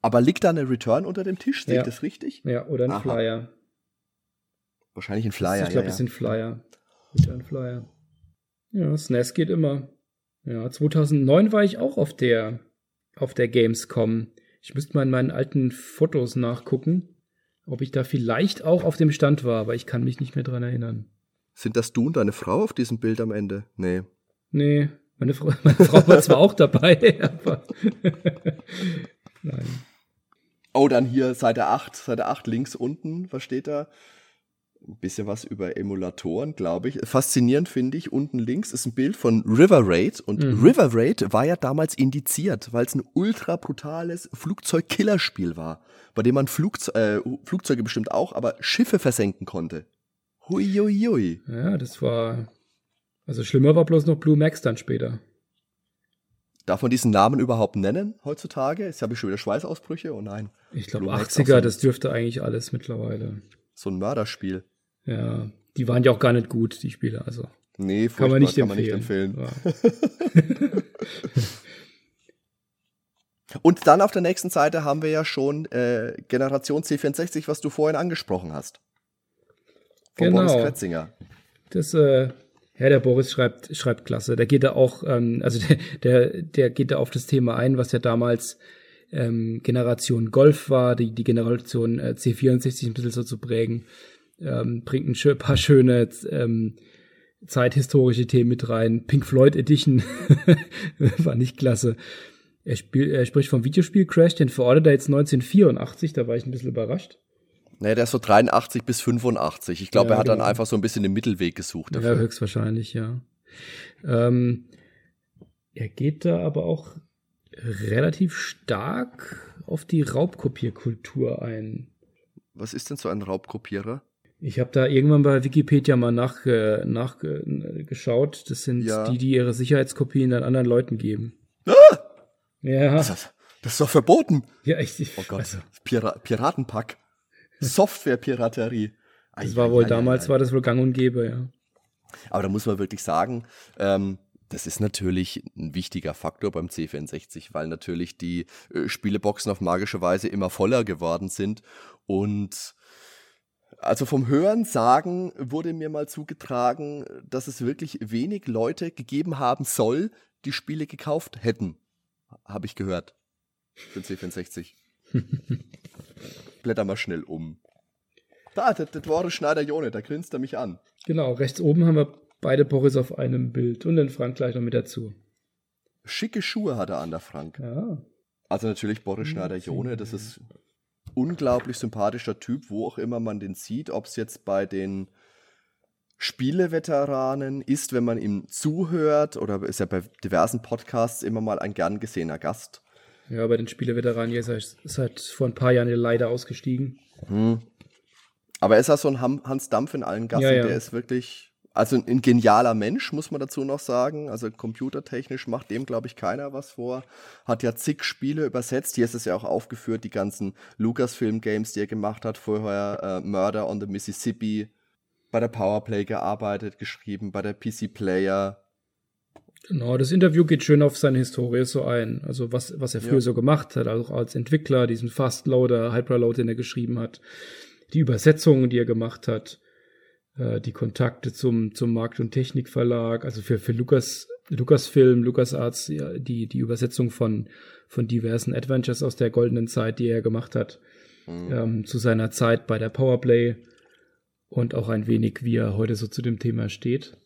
Aber liegt da eine Return unter dem Tisch? Sehe Ja. ich das richtig? Ja, oder ein Aha. Flyer. Wahrscheinlich ein Flyer. ich glaube, ja, es ja. sind Flyer. Return Flyer. Ja, SNES geht immer. Ja, 2009 war ich auch auf der, auf der Gamescom. Ich müsste mal in meinen alten Fotos nachgucken, ob ich da vielleicht auch auf dem Stand war, aber ich kann mich nicht mehr dran erinnern. Sind das du und deine Frau auf diesem Bild am Ende? Nee. Nee, meine Frau, meine Frau war zwar auch dabei, aber nein. Oh, dann hier Seite 8, Seite 8 links unten, was steht da? Ein bisschen was über Emulatoren, glaube ich. Faszinierend finde ich, unten links ist ein Bild von River Raid und Mhm. River Raid war ja damals indiziert, weil es ein ultra brutales Flugzeug-Killerspiel war, bei dem man Flugze äh, Flugzeuge bestimmt auch, aber Schiffe versenken konnte. Hui, hui, hui. Ja, das war. Also schlimmer war bloß noch Blue Max dann später. Darf man diesen Namen überhaupt nennen heutzutage? Jetzt habe ich schon wieder Schweißausbrüche. Oh nein, Ich glaube, Blue Max 80er, auch so. das dürfte eigentlich alles mittlerweile. so ein Mörderspiel. Ja, die waren ja auch gar nicht gut, die Spiele. Also Nee, kann man nicht kann empfehlen. man nicht empfehlen. Ja. Und dann auf der nächsten Seite haben wir ja schon äh, Generation C64, was du vorhin angesprochen hast. Von Genau. Boris Kretzinger. Das, äh, ja, der Boris schreibt, schreibt klasse. Der geht da auch, ähm, also der, der, der geht da auf das Thema ein, was ja damals ähm, Generation Golf war, die, die Generation äh, C64 ein bisschen so zu prägen. Ähm, bringt ein paar schöne ähm, zeithistorische Themen mit rein. Pink Floyd Edition war nicht klasse. Er, spiel, er spricht vom Videospiel Crash, den verortet er jetzt 1984, da war ich ein bisschen überrascht. Nee, der ist so 83 bis 85. Ich glaube, Ja, er hat dann genau. einfach so ein bisschen den Mittelweg gesucht Ja, dafür. höchstwahrscheinlich, ja. Ähm, er geht da aber auch relativ stark auf die Raubkopierkultur ein. Was ist denn so ein Raubkopierer? Ich habe da irgendwann bei Wikipedia mal nach, äh, nachgeschaut. Das sind Ja. die, die ihre Sicherheitskopien dann anderen Leuten geben. Ah! Ja, das? Das ist doch verboten. ja, ich, ich Oh Gott, Also, Pira Piratenpack. Software-Piraterie. das war wohl ei, damals, ei. war das wohl gang und gäbe, ja. Aber da muss man wirklich sagen, ähm, das ist natürlich ein wichtiger Faktor beim C64, weil natürlich die äh, Spieleboxen auf magische Weise immer voller geworden sind. Und also vom Hören sagen wurde mir mal zugetragen, dass es wirklich wenig Leute gegeben haben soll, die Spiele gekauft hätten. Habe ich gehört. Für den C64. Blätter mal schnell um. Da, das, das war der Schneider-Jone, da grinst er mich an. Genau, rechts oben haben wir beide Boris auf einem Bild und den Frank gleich noch mit dazu. Schicke Schuhe hat er an, der Frank. Ja, Also natürlich Boris Schneider-Jone, das ist unglaublich sympathischer Typ, wo auch immer man den sieht, ob es jetzt bei den Spieleveteranen, ist, wenn man ihm zuhört, oder ist ja bei diversen Podcasts immer mal ein gern gesehener Gast. Ja, bei den Spieleveteranen ist er seit vor ein paar Jahren leider ausgestiegen. Hm. Aber er ist ja so ein Hans Dampf in allen Gassen, ja, ja. der ist wirklich also ein, genialer Mensch, muss man dazu noch sagen. Also computertechnisch macht dem, glaube ich, keiner was vor. Hat ja zig Spiele übersetzt. Hier ist es ja auch aufgeführt, die ganzen Lucasfilm-Games, die er gemacht hat. Vorher äh, Murder on the Mississippi, bei der Powerplay gearbeitet, geschrieben, bei der PC Player. Genau, das Interview geht schön auf seine Historie so ein. Also was, was er früher ja. so gemacht hat, auch als Entwickler, diesen Fastloader, Hyperload, den er geschrieben hat. Die Übersetzungen, die er gemacht hat äh, die Kontakte zum, zum Markt- und Technikverlag, also für, für Lukas, Lucasfilm, LucasArts, ja, die, die Übersetzung von, von diversen Adventures aus der goldenen Zeit, die er gemacht hat, mhm. ähm, zu seiner Zeit bei der Powerplay und auch ein wenig, wie er heute so zu dem Thema steht.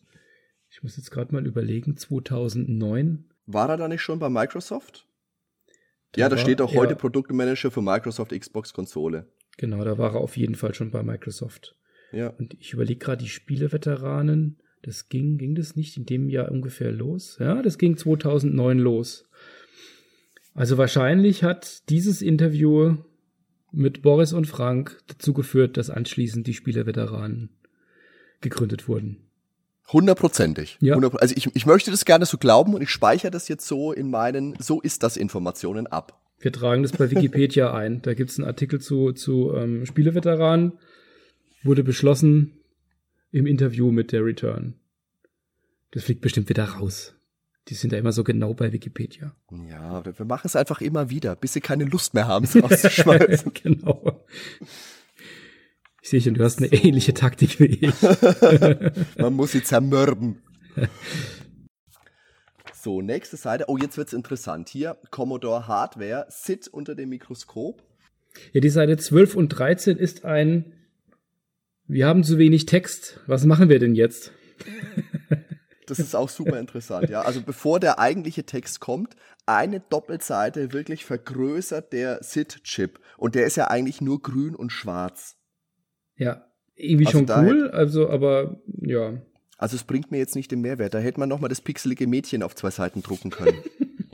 Ich muss jetzt gerade mal überlegen, 2009. War er da nicht schon bei Microsoft? Da ja, da steht auch heute Produktmanager für Microsoft Xbox Konsole. Genau, da war er auf jeden Fall schon bei Microsoft. Ja. Und ich überlege gerade die Spieleveteranen. Das ging, ging das nicht in dem Jahr ungefähr los? Ja, das ging 2009 los. Also wahrscheinlich hat dieses Interview mit Boris und Frank dazu geführt, dass anschließend die Spieleveteranen gegründet wurden. Hundertprozentig. Ja. Also ich, ich möchte das gerne so glauben und ich speichere das jetzt so in meinen, so ist das Informationen ab. Wir tragen das bei Wikipedia ein. Da gibt es einen Artikel zu, zu ähm, Spieleveteranen wurde beschlossen im Interview mit der Return. Das fliegt bestimmt wieder raus. Die sind ja immer so genau bei Wikipedia. Ja, wir machen es einfach immer wieder, bis sie keine Lust mehr haben, es rauszuschmeißen. genau. Ich sehe schon, du hast eine ähnliche Taktik wie ich. Man muss sie zermürben. So, nächste Seite. Oh, jetzt wird's interessant. Hier Commodore Hardware, SIT unter dem Mikroskop. Ja, die Seite 12 und 13 ist ein wir haben zu wenig Text. Was machen wir denn jetzt? Das ist auch super interessant, ja. Also bevor der eigentliche Text kommt, eine Doppelseite wirklich vergrößert der SID-Chip. Und der ist ja eigentlich nur grün und schwarz. Ja, irgendwie also schon cool, also aber ja. Also es bringt mir jetzt nicht den Mehrwert. Da hätte man noch mal das pixelige Mädchen auf zwei Seiten drucken können.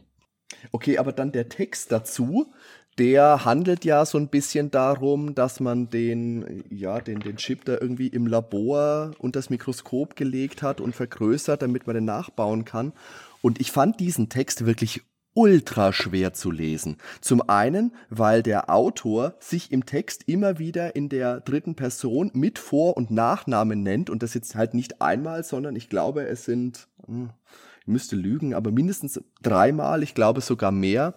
okay, aber dann der Text dazu der handelt ja so ein bisschen darum, dass man den, ja, den, den Chip da irgendwie im Labor unter das Mikroskop gelegt hat und vergrößert, damit man den nachbauen kann. Und ich fand diesen Text wirklich ultra schwer zu lesen. Zum einen, weil der Autor sich im Text immer wieder in der dritten Person mit Vor- und Nachnamen nennt und das jetzt halt nicht einmal, sondern ich glaube, es sind, hm, ich müsste lügen, aber mindestens dreimal, ich glaube sogar mehr.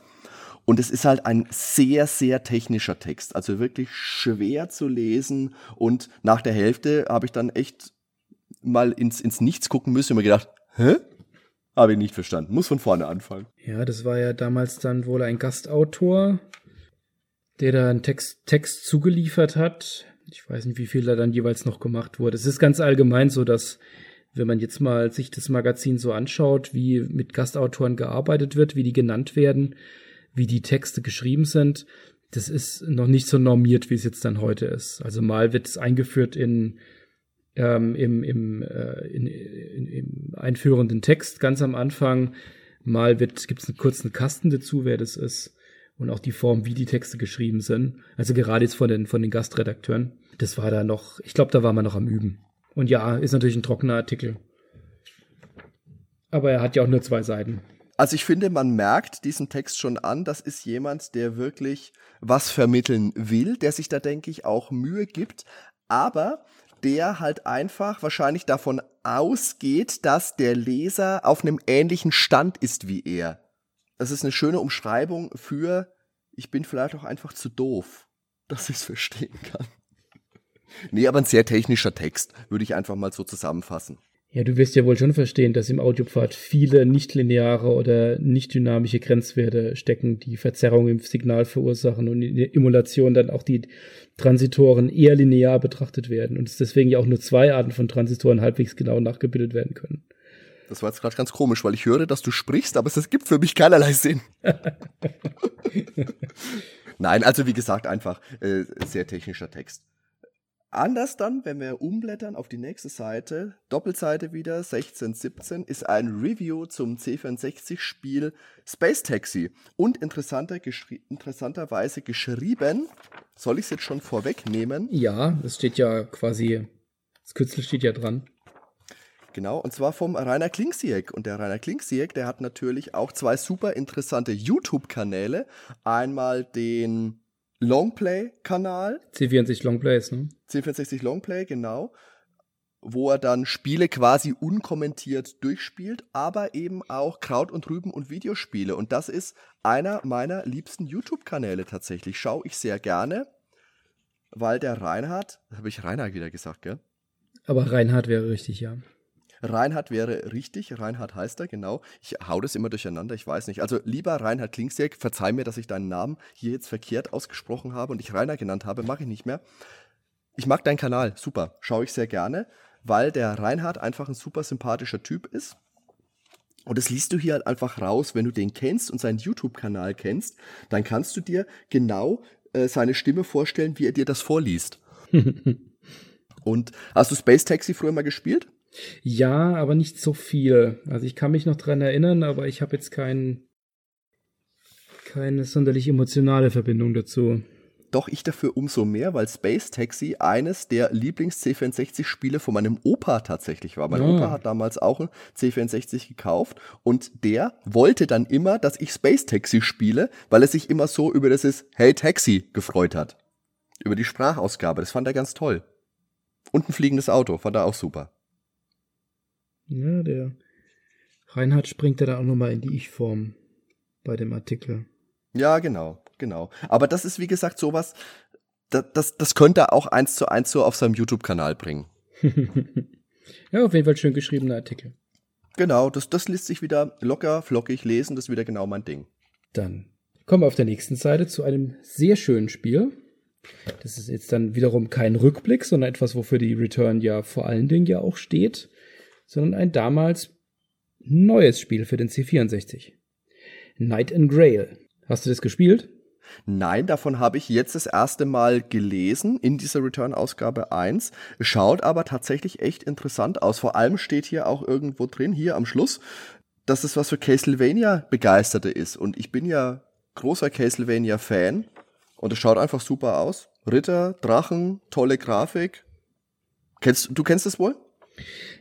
Und es ist halt ein sehr, sehr technischer Text, also wirklich schwer zu lesen. Und nach der Hälfte habe ich dann echt mal ins, ins Nichts gucken müssen und mir gedacht, hä? Habe ich nicht verstanden. Muss von vorne anfangen. Ja, das war ja damals dann wohl ein Gastautor, der da einen Text, Text zugeliefert hat. Ich weiß nicht, wie viel da dann jeweils noch gemacht wurde. Es ist ganz allgemein so, dass wenn man jetzt mal sich das Magazin so anschaut, wie mit Gastautoren gearbeitet wird, wie die genannt werden, wie die Texte geschrieben sind, das ist noch nicht so normiert, wie es jetzt dann heute ist. Also mal wird es eingeführt in ähm, im, im, äh, in, in, im einführenden Text ganz am Anfang. Mal wird gibt es einen kurzen Kasten dazu, wer das ist und auch die Form, wie die Texte geschrieben sind. Also gerade jetzt von den von den Gastredakteuren. Das war da noch, ich glaube, da war man noch am üben. Und ja, ist natürlich ein trockener Artikel. Aber er hat ja auch nur zwei Seiten. Also ich finde, man merkt diesen Text schon an, das ist jemand, der wirklich was vermitteln will, der sich da, denke ich, auch Mühe gibt, aber der halt einfach wahrscheinlich davon ausgeht, dass der Leser auf einem ähnlichen Stand ist wie er. Das ist eine schöne Umschreibung für, ich bin vielleicht auch einfach zu doof, dass ich es verstehen kann. Nee, aber ein sehr technischer Text, würde ich einfach mal so zusammenfassen. Ja, du wirst ja wohl schon verstehen, dass im Audiopfad viele nichtlineare oder nicht dynamische Grenzwerte stecken, die Verzerrung im Signal verursachen und in der Emulation dann auch die Transitoren eher linear betrachtet werden und es deswegen ja auch nur zwei Arten von Transistoren halbwegs genau nachgebildet werden können. Das war jetzt gerade ganz komisch, weil ich höre, dass du sprichst, aber es gibt für mich keinerlei Sinn. Nein, also wie gesagt, einfach äh, sehr technischer Text Anders dann, wenn wir umblättern auf die nächste Seite, Doppelseite wieder, 16, 17, ist ein Review zum C64-Spiel Space Taxi. Und interessanter, geschri interessanterweise geschrieben, soll ich es jetzt schon vorwegnehmen? Ja, es steht ja quasi, das Kürzel steht ja dran. Genau, und zwar vom Rainer Klingsieck. Und der Rainer Klingsieck, der hat natürlich auch zwei super interessante YouTube-Kanäle. Einmal den Longplay-Kanal. C64 Longplays, ne? C64 Longplay, genau. Wo er dann Spiele quasi unkommentiert durchspielt, aber eben auch Kraut und Rüben und Videospiele. Und das ist einer meiner liebsten YouTube-Kanäle tatsächlich. Schaue ich sehr gerne, weil der Reinhard, habe ich Reinhard wieder gesagt, gell? Aber Reinhard wäre richtig, ja. Reinhard wäre richtig, Reinhard heißt er, genau. Ich hau das immer durcheinander, ich weiß nicht. Also lieber Reinhard Klingsek, verzeih mir, dass ich deinen Namen hier jetzt verkehrt ausgesprochen habe und dich Rainer genannt habe, mache ich nicht mehr. Ich mag deinen Kanal, super, schaue ich sehr gerne, weil der Reinhard einfach ein super sympathischer Typ ist. Und das liest du hier halt einfach raus, wenn du den kennst und seinen YouTube-Kanal kennst, dann kannst du dir genau äh, seine Stimme vorstellen, wie er dir das vorliest. und hast du Space Taxi früher mal gespielt? Ja, aber nicht so viel. Also ich kann mich noch dran erinnern, aber ich habe jetzt kein, keine sonderlich emotionale Verbindung dazu. Doch ich dafür umso mehr, weil Space Taxi eines der Lieblings-C64-Spiele von meinem Opa tatsächlich war. Mein ah. Opa hat damals auch ein C64 gekauft und der wollte dann immer, dass ich Space Taxi spiele, weil er sich immer so über das ist Hey Taxi gefreut hat. Über die Sprachausgabe. Das fand er ganz toll. Und ein fliegendes Auto, fand er auch super. Ja, der Reinhard springt ja da auch nochmal in die Ich-Form bei dem Artikel. Ja, genau, genau. Aber das ist, wie gesagt, sowas, das, das, das könnte er auch eins zu eins so auf seinem YouTube-Kanal bringen. ja, auf jeden Fall schön geschriebener Artikel. Genau, das, das lässt sich wieder locker, flockig lesen, das ist wieder genau mein Ding. Dann kommen wir auf der nächsten Seite zu einem sehr schönen Spiel. Das ist jetzt dann wiederum kein Rückblick, sondern etwas, wofür die Return ja vor allen Dingen ja auch steht sondern ein damals neues Spiel für den C64. Night and Grail. Hast du das gespielt? Nein, davon habe ich jetzt das erste Mal gelesen in dieser Return-Ausgabe 1. Schaut aber tatsächlich echt interessant aus. Vor allem steht hier auch irgendwo drin, hier am Schluss, dass es was für Castlevania-Begeisterte ist. Und ich bin ja großer Castlevania-Fan. Und es schaut einfach super aus. Ritter, Drachen, tolle Grafik. Kennst, du kennst es wohl?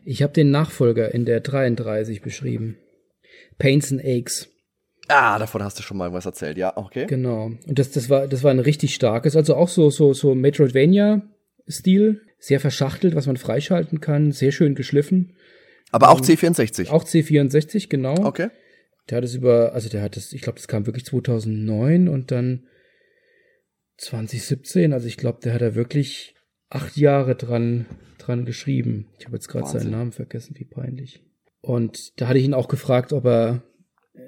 Ich habe den Nachfolger in der 33 beschrieben. Pains and Aches. Ah, davon hast du schon mal was erzählt, ja, okay. Genau. Und das, das war, das war ein richtig starkes, also auch so, so, so Metroidvania-Stil, sehr verschachtelt, was man freischalten kann, sehr schön geschliffen. Aber auch C64. Auch C64, genau. Okay. Der hat es über, also der hat es, ich glaube, das kam wirklich 2009 und dann 2017, also ich glaube, der hat da wirklich acht Jahre dran, dran geschrieben. Ich habe jetzt gerade seinen Namen vergessen, wie peinlich. Und da hatte ich ihn auch gefragt, ob er,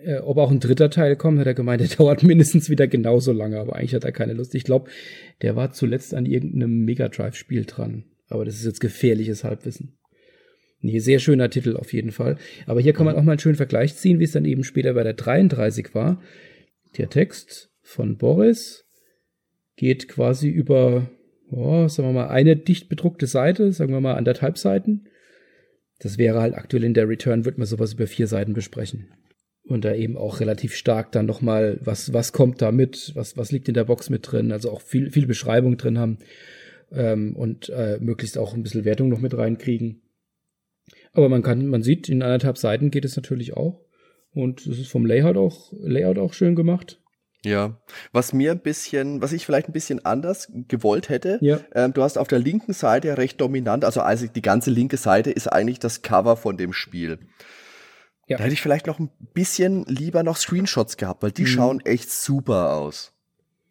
äh, ob auch ein dritter Teil kommt. Hat er gemeint, der dauert mindestens wieder genauso lange, aber eigentlich hat er keine Lust. Ich glaube, der war zuletzt an irgendeinem Mega Drive-Spiel dran. Aber das ist jetzt gefährliches Halbwissen. Nee, sehr schöner Titel auf jeden Fall. Aber hier kann man auch mal einen schönen Vergleich ziehen, wie es dann eben später bei der 33 war. Der Text von Boris geht quasi über oh, sagen wir mal, eine dicht bedruckte Seite, sagen wir mal anderthalb Seiten. Das wäre halt aktuell in der Return, wird man sowas über vier Seiten besprechen. Und da eben auch relativ stark dann nochmal, was, was kommt da mit, was, was liegt in der Box mit drin, also auch viel, viel Beschreibung drin haben ähm, und äh, möglichst auch ein bisschen Wertung noch mit reinkriegen. Aber man kann, man sieht, in anderthalb Seiten geht es natürlich auch. Und es ist vom Layout auch, Layout auch schön gemacht. Ja, was mir ein bisschen, was ich vielleicht ein bisschen anders gewollt hätte, ja. ähm, du hast auf der linken Seite recht dominant, also, also die ganze linke Seite ist eigentlich das Cover von dem Spiel. Ja. Da hätte ich vielleicht noch ein bisschen lieber noch Screenshots gehabt, weil die mhm. schauen echt super aus.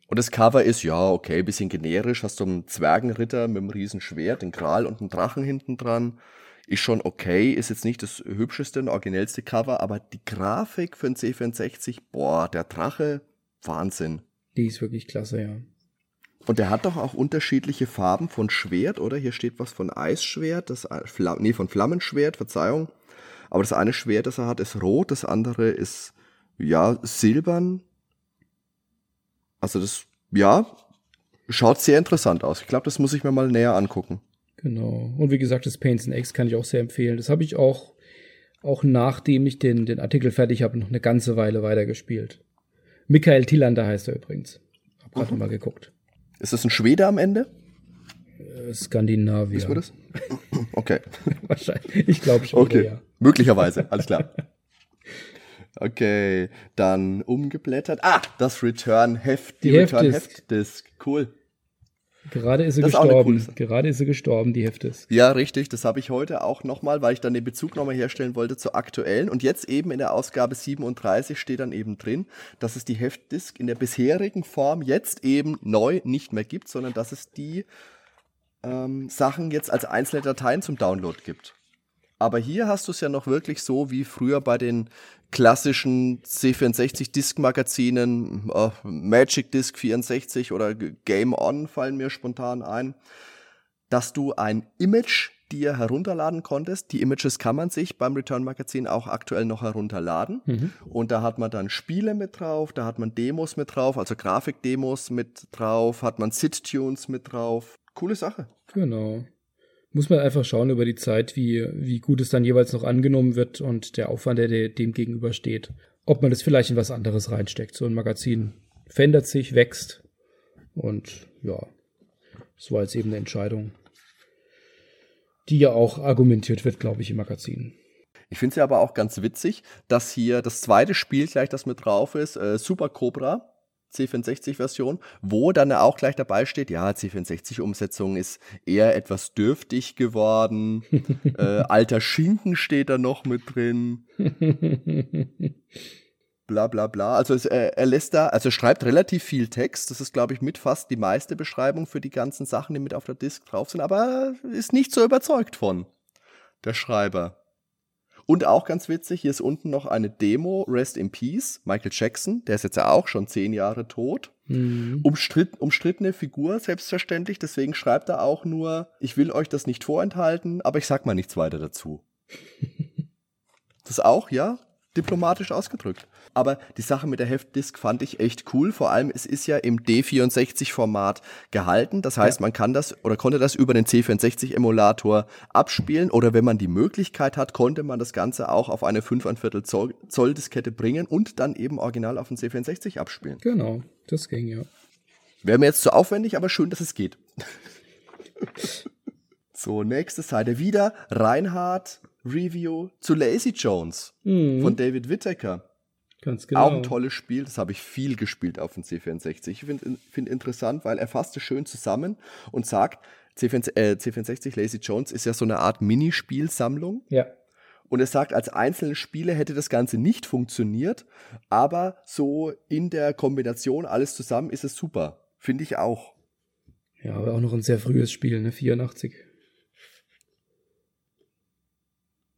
Und das Cover ist, ja, okay, bisschen generisch, hast du einen Zwergenritter mit einem riesen Schwert, den Kral und einen Drachen hinten dran. Ist schon okay, ist jetzt nicht das hübscheste und originellste Cover, aber die Grafik für ein C64, boah, der Drache, Wahnsinn. Die ist wirklich klasse, ja. Und der hat doch auch unterschiedliche Farben von Schwert, oder? Hier steht was von Eisschwert, das Flam nee, von Flammenschwert, Verzeihung. Aber das eine Schwert, das er hat, ist rot, das andere ist ja silbern. Also das ja, Schaut sehr interessant aus. Ich glaube, das muss ich mir mal näher angucken. Genau. Und wie gesagt, das Paints and Eggs kann ich auch sehr empfehlen. Das habe ich auch, auch nachdem ich den, den Artikel fertig habe, noch eine ganze Weile weitergespielt. Michael Tillander heißt er übrigens. Hab gerade mhm. mal geguckt. Ist das ein Schwede am Ende? Äh, Skandinavier. Ist das? Okay. Wahrscheinlich. Ich glaube schon. Okay. Ja. Möglicherweise. Alles klar. Okay, dann umgeblättert. Ah, das Return-Heft, die, die Return-Heft-Disc. Cool. Gerade ist sie das gestorben. Ist Gerade ist sie gestorben, die Heftes. Ja, richtig. Das habe ich heute auch nochmal, weil ich dann den Bezug nochmal herstellen wollte zur aktuellen. Und jetzt eben in der Ausgabe 37 steht dann eben drin, dass es die Heftdisk in der bisherigen Form jetzt eben neu nicht mehr gibt, sondern dass es die ähm, Sachen jetzt als einzelne Dateien zum Download gibt. Aber hier hast du es ja noch wirklich so wie früher bei den klassischen C64-Disk-Magazinen, äh, Magic Disk 64 oder Game On fallen mir spontan ein, dass du ein Image dir herunterladen konntest. Die Images kann man sich beim Return Magazin auch aktuell noch herunterladen. Mhm. Und da hat man dann Spiele mit drauf, da hat man Demos mit drauf, also Grafikdemos mit drauf, hat man Sit-Tunes mit drauf. Coole Sache. Genau muss man einfach schauen über die Zeit, wie, wie gut es dann jeweils noch angenommen wird und der Aufwand, der dem gegenübersteht. Ob man das vielleicht in was anderes reinsteckt. So ein Magazin verändert sich, wächst und ja, das war jetzt eben eine Entscheidung, die ja auch argumentiert wird, glaube ich, im Magazin. Ich finde es ja aber auch ganz witzig, dass hier das zweite Spiel gleich, das mit drauf ist, äh, Super Cobra, C64-Version, wo dann auch gleich dabei steht, ja, C64-Umsetzung ist eher etwas dürftig geworden. äh, alter Schinken steht da noch mit drin. bla bla bla. Also es, äh, er lässt da, also schreibt relativ viel Text. Das ist, glaube ich, mit fast die meiste Beschreibung für die ganzen Sachen, die mit auf der Disk drauf sind, aber ist nicht so überzeugt von der Schreiber. Und auch ganz witzig, hier ist unten noch eine Demo, Rest in Peace, Michael Jackson, der ist jetzt ja auch schon zehn Jahre tot. Mhm. Umstritt, umstrittene Figur, selbstverständlich, deswegen schreibt er auch nur, ich will euch das nicht vorenthalten, aber ich sag mal nichts weiter dazu. das auch, ja, diplomatisch ausgedrückt. Aber die Sache mit der Heftdisk fand ich echt cool. Vor allem, es ist ja im D64-Format gehalten. Das heißt, ja. man kann das oder konnte das über den C64-Emulator abspielen. Oder wenn man die Möglichkeit hat, konnte man das Ganze auch auf eine 5,25 Zoll, Zoll Diskette bringen und dann eben original auf den C64 abspielen. Genau, das ging ja. Wäre mir jetzt zu aufwendig, aber schön, dass es geht. so, nächste Seite wieder. Reinhard Review zu Lazy Jones mhm. von David Whittaker. Ganz genau. Auch ein tolles Spiel, das habe ich viel gespielt auf dem C64. Ich finde find interessant, weil er fasst es schön zusammen und sagt, C64, äh, C64 Lazy Jones ist ja so eine Art Minispielsammlung. Ja. Und er sagt, als einzelne Spiele hätte das Ganze nicht funktioniert, aber so in der Kombination alles zusammen ist es super. Finde ich auch. Ja, aber auch noch ein sehr frühes Spiel, ne? 84.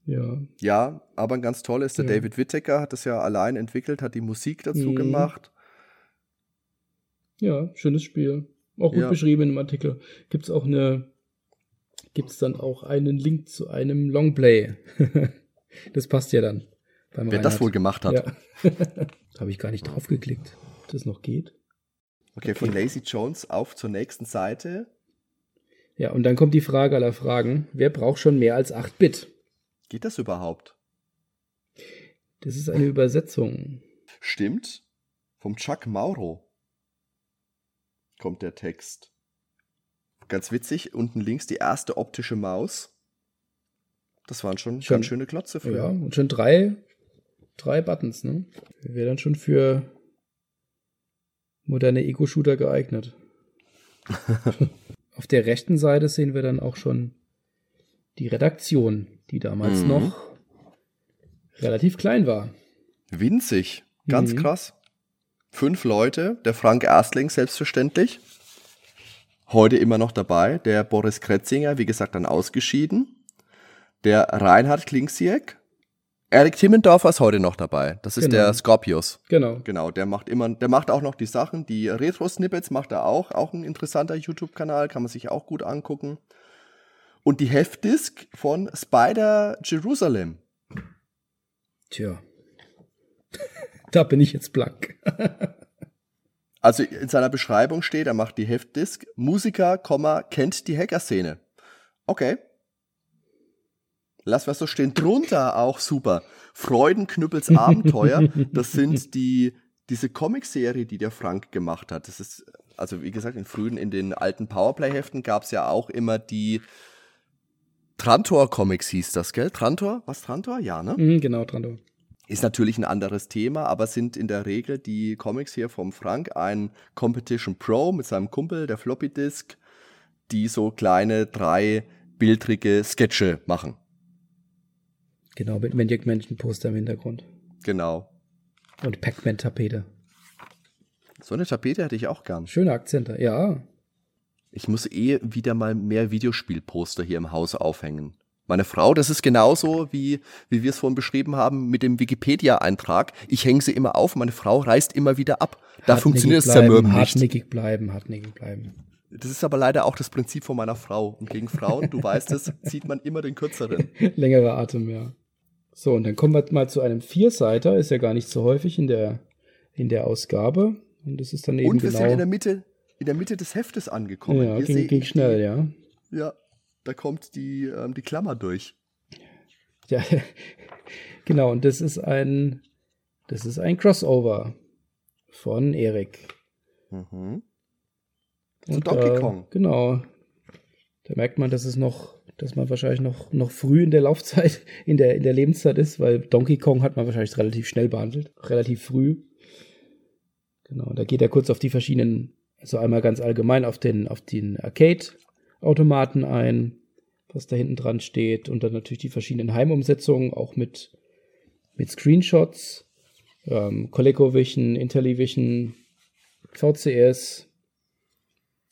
Ja. Ja, aber ein ganz tolles. Der ja. David Whittaker hat das ja allein entwickelt, hat die Musik dazu mhm. gemacht. Ja, schönes Spiel. Auch gut ja. beschrieben im Artikel. Gibt es auch eine, gibt es dann auch einen Link zu einem Longplay. das passt ja dann. Wer Reinhard. das wohl gemacht hat. Ja. da habe ich gar nicht drauf geklickt, ob das noch geht. Okay, okay, von Lazy Jones auf zur nächsten Seite. Ja, und dann kommt die Frage aller Fragen. Wer braucht schon mehr als 8 Bit? Geht das überhaupt? Das ist eine Übersetzung. Stimmt. Vom Chuck Mauro kommt der Text. Ganz witzig, unten links die erste optische Maus. Das waren schon, schon ganz schöne Klotze früher. Ja, und schon drei, drei Buttons, ne? Wäre dann schon für moderne Ego-Shooter geeignet. Auf der rechten Seite sehen wir dann auch schon die Redaktion, die damals mhm. noch relativ klein war. Winzig, ganz mhm. krass. Fünf Leute, der Frank Erstling selbstverständlich. Heute immer noch dabei. Der Boris Kretzinger, wie gesagt, dann ausgeschieden. Der Reinhard Klingsiek. Erik Timmendorfer ist heute noch dabei. Das ist genau. der Scorpius. Genau. Genau, der macht immer, der macht auch noch die Sachen. Die Retro-Snippets macht er auch. Auch ein interessanter YouTube-Kanal, kann man sich auch gut angucken und die Heftdisk von Spider Jerusalem. Tja. da bin ich jetzt blank. Also in seiner Beschreibung steht, er macht die Heftdisk, Musiker, kennt die Hacker-Szene. Okay. Lass was so stehen. Drunter auch super. Freudenknüppels Abenteuer. Das sind die, diese Comicserie, die der Frank gemacht hat. Das ist, also wie gesagt, in frühen, in den alten Powerplay-Heften gab es ja auch immer die Trantor-Comics hieß das, gell? Trantor? Was Trantor? Ja, ne? Mhm, genau, Trantor. Ist natürlich ein anderes Thema, aber sind in der Regel die Comics hier vom Frank ein Competition Pro mit seinem Kumpel, der Floppy Disk, die so kleine drei bildrige Sketche machen. Genau, mit Maniac Mansion Poster im Hintergrund. Genau. Und Pac-Man-Tapete. So eine Tapete hätte ich auch gern. Schöne Akzente, ja. Ich muss eh wieder mal mehr Videospielposter hier im Haus aufhängen. Meine Frau, das ist genauso, wie, wie wir es vorhin beschrieben haben mit dem Wikipedia-Eintrag. Ich hänge sie immer auf, meine Frau reißt immer wieder ab. Da funktioniert das Zermürben nicht. Hartnäckig bleiben, hartnäckig bleiben. Das ist aber leider auch das Prinzip von meiner Frau. Und gegen Frauen, du weißt es, zieht man immer den kürzeren. Längerer Atem, ja. So, und dann kommen wir mal zu einem Vierseiter. Ist ja gar nicht so häufig in der, in der Ausgabe. Und das ist dann eben Und wir genau sind in der Mitte, in der Mitte des Heftes angekommen. Ja, ging, ging schnell, ja. Ja, da kommt die, ähm, die Klammer durch. Ja, genau. Und das ist ein, das ist ein Crossover von Erik. Mhm. Zu und, Donkey äh, Kong. Genau. Da merkt man, dass es noch, dass man wahrscheinlich noch, noch früh in der Laufzeit, in der, in der Lebenszeit ist, weil Donkey Kong hat man wahrscheinlich relativ schnell behandelt. Relativ früh. Genau. Da geht er kurz auf die verschiedenen, also einmal ganz allgemein auf den, auf den Arcade-Automaten ein, was da hinten dran steht und dann natürlich die verschiedenen Heimumsetzungen, auch mit, mit Screenshots, ähm, ColecoVision, Intellivision, VCS,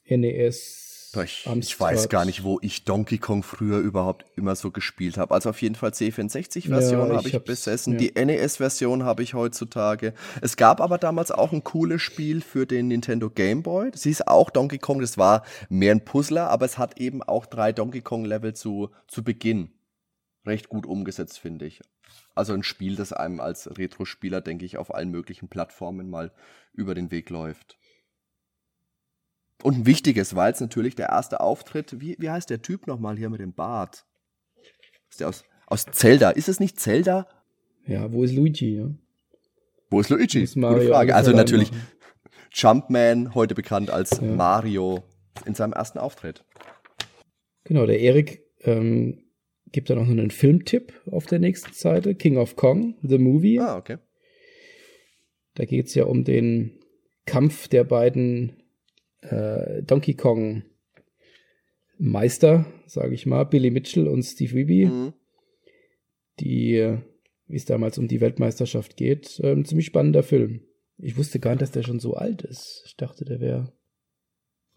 NES, ich, ich weiß gar nicht, wo ich Donkey Kong früher überhaupt immer so gespielt habe. Also auf jeden Fall C64-Version ja, habe ich, ich besessen. Ja. Die NES-Version habe ich heutzutage. Es gab aber damals auch ein cooles Spiel für den Nintendo Game Boy. Das hieß auch Donkey Kong. Das war mehr ein Puzzler, aber es hat eben auch drei Donkey Kong-Level zu, zu Beginn. Recht gut umgesetzt, finde ich. Also ein Spiel, das einem als Retro-Spieler, denke ich, auf allen möglichen Plattformen mal über den Weg läuft. Und ein wichtiges, weil es natürlich der erste Auftritt, wie, wie heißt der Typ nochmal hier mit dem Bart? Ist der aus, aus Zelda? Ist es nicht Zelda? Ja, wo ist Luigi? Ja? Wo ist Luigi? Ist Gute Frage. Also natürlich machen. Jumpman, heute bekannt als ja. Mario, in seinem ersten Auftritt. Genau, der Erik ähm, gibt dann auch noch einen Filmtipp auf der nächsten Seite. King of Kong, The Movie. Ah, okay. Da geht es ja um den Kampf der beiden äh, Donkey Kong Meister, sage ich mal, Billy Mitchell und Steve Wiebe, mhm. die, wie es damals um die Weltmeisterschaft geht, äh, ein ziemlich spannender Film. Ich wusste gar nicht, dass der schon so alt ist. Ich dachte, der wäre.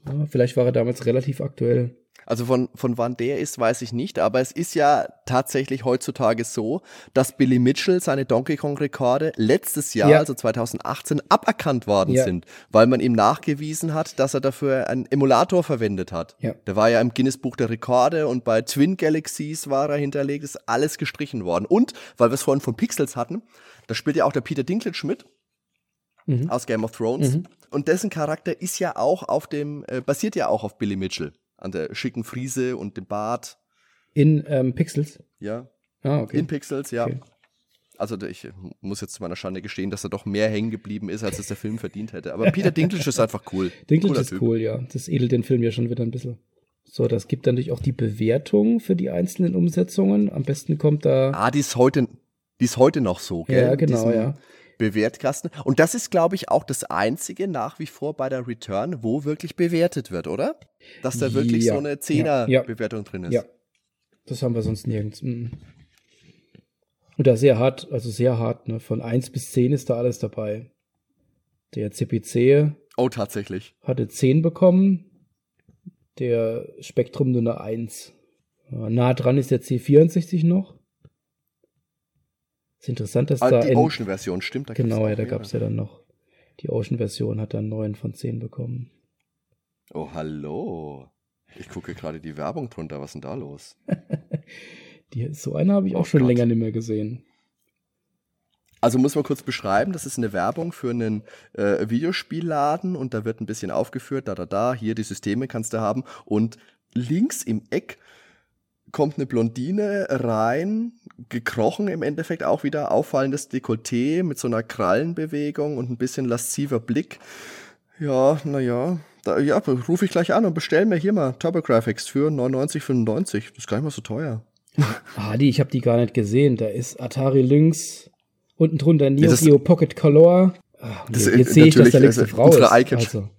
Ja, vielleicht war er damals relativ aktuell. Also von, von wann der ist, weiß ich nicht, aber es ist ja tatsächlich heutzutage so, dass Billy Mitchell seine Donkey Kong-Rekorde letztes Jahr, ja. also 2018, aberkannt worden ja. sind, weil man ihm nachgewiesen hat, dass er dafür einen Emulator verwendet hat. Ja. Der war ja im Guinness Buch der Rekorde und bei Twin Galaxies war er hinterlegt, ist alles gestrichen worden. Und, weil wir es vorhin von Pixels hatten, da spielt ja auch der Peter Dinklage mit mhm. aus Game of Thrones. Mhm. Und dessen Charakter ist ja auch auf dem, äh, basiert ja auch auf Billy Mitchell an der schicken Friese und dem Bart. In ähm, Pixels? Ja. Ah, okay. In Pixels, ja. Okay. Also ich muss jetzt zu meiner Schande gestehen, dass er doch mehr hängen geblieben ist, als es der Film verdient hätte. Aber Peter Dinklage ist einfach cool. Dinklage ist typ. cool, ja. Das edelt den Film ja schon wieder ein bisschen. So, das gibt dann natürlich auch die Bewertung für die einzelnen Umsetzungen. Am besten kommt da. Ah, die ist heute, die ist heute noch so, gell? Ja, genau, Diesen, ja. Bewertkasten. Und das ist, glaube ich, auch das einzige nach wie vor bei der Return, wo wirklich bewertet wird, oder? Dass da wirklich ja, so eine Zehner-Bewertung ja, drin ist. Ja, das haben wir sonst nirgends. Mhm. Und da sehr hart, also sehr hart, ne? Von 1 bis 10 ist da alles dabei. Der CPC oh, tatsächlich. hatte 10 bekommen. Der Spektrum nur eine 1. Nah dran ist der C64 noch. Ist interessant, dass ah, da. Die Ocean-Version, stimmt. Da genau, ja, da gab es ja dann noch. Die Ocean-Version hat dann 9 von 10 bekommen. Oh, hallo. Ich gucke gerade die Werbung drunter. Was ist denn da los? die, so eine habe ich oh auch schon Gott. länger nicht mehr gesehen. Also muss man kurz beschreiben, das ist eine Werbung für einen äh, Videospielladen und da wird ein bisschen aufgeführt, da, da, da, hier die Systeme kannst du haben und links im Eck kommt eine Blondine rein, gekrochen im Endeffekt auch wieder, auffallendes Dekolleté mit so einer Krallenbewegung und ein bisschen lasziver Blick. Ja, naja, da, ja, rufe ich gleich an und bestell mir hier mal TurboGrafx für 99,95. Das ist gar nicht mal so teuer. Adi, ich habe die gar nicht gesehen. Da ist Atari Lynx, unten drunter Neo Geo Pocket Color. Ach, das, jetzt sehe ich, dass da links eine also Frau ist. Also.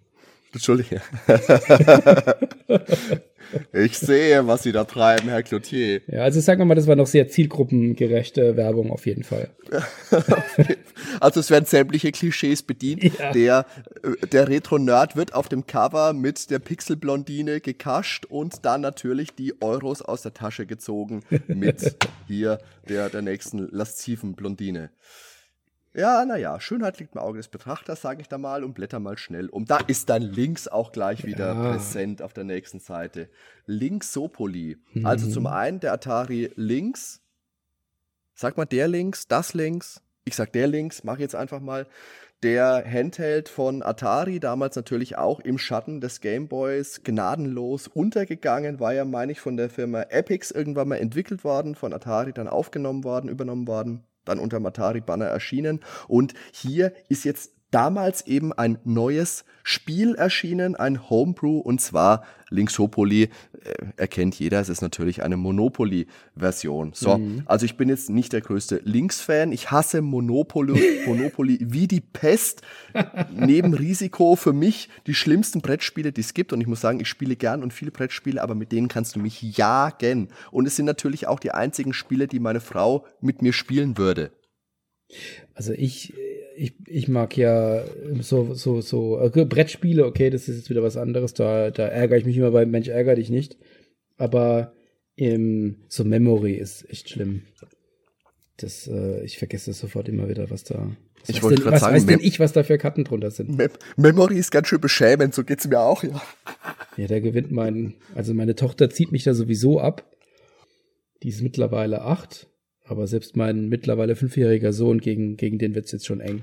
Entschuldige. ich sehe, was Sie da treiben, Herr Cloutier. Ja, also sagen wir mal, das war noch sehr zielgruppengerechte Werbung auf jeden Fall. also es werden sämtliche Klischees bedient. Ja. Der, äh, der Retro-Nerd wird auf dem Cover mit der Pixelblondine gekascht und dann natürlich die Euros aus der Tasche gezogen mit hier der, der nächsten lasziven Blondine. Ja, naja, Schönheit liegt im Auge des Betrachters, sage ich da mal, und blätter mal schnell um. Da ist dann links auch gleich wieder ja. präsent auf der nächsten Seite. Linksopoli. Mhm. Also zum einen der Atari links. Sag mal der links, das links. Ich sag der links, mach jetzt einfach mal. Der Handheld von Atari, damals natürlich auch im Schatten des Gameboys, gnadenlos untergegangen, war ja, meine ich, von der Firma Epix irgendwann mal entwickelt worden, von Atari dann aufgenommen worden, übernommen worden dann unter Matari Banner erschienen. Und hier ist jetzt damals eben ein neues Spiel erschienen, ein Homebrew, und zwar Linksopoli, äh, erkennt jeder, es ist natürlich eine Monopoly-Version. So, mhm. also ich bin jetzt nicht der größte Links-Fan, ich hasse Monopoly, Monopoly wie die Pest. Neben Risiko für mich die schlimmsten Brettspiele, die es gibt, und ich muss sagen, ich spiele gern und viele Brettspiele, aber mit denen kannst du mich jagen. Und es sind natürlich auch die einzigen Spiele, die meine Frau mit mir spielen würde. Also ich ich, ich mag ja so, so, so okay, Brettspiele, okay, das ist jetzt wieder was anderes. Da, da ärgere ich mich immer bei Mensch, ärgere dich nicht. Aber im, so Memory ist echt schlimm. Das, äh, ich vergesse sofort immer wieder, was da. Was ich wollte gerade sagen, weiß denn ich, was da für Karten drunter sind? Mem Memory ist ganz schön beschämend, so geht's mir auch, ja. Ja, der gewinnt mein, also meine Tochter zieht mich da sowieso ab. Die ist mittlerweile acht aber selbst mein mittlerweile fünfjähriger Sohn, gegen, gegen den wird's jetzt schon eng.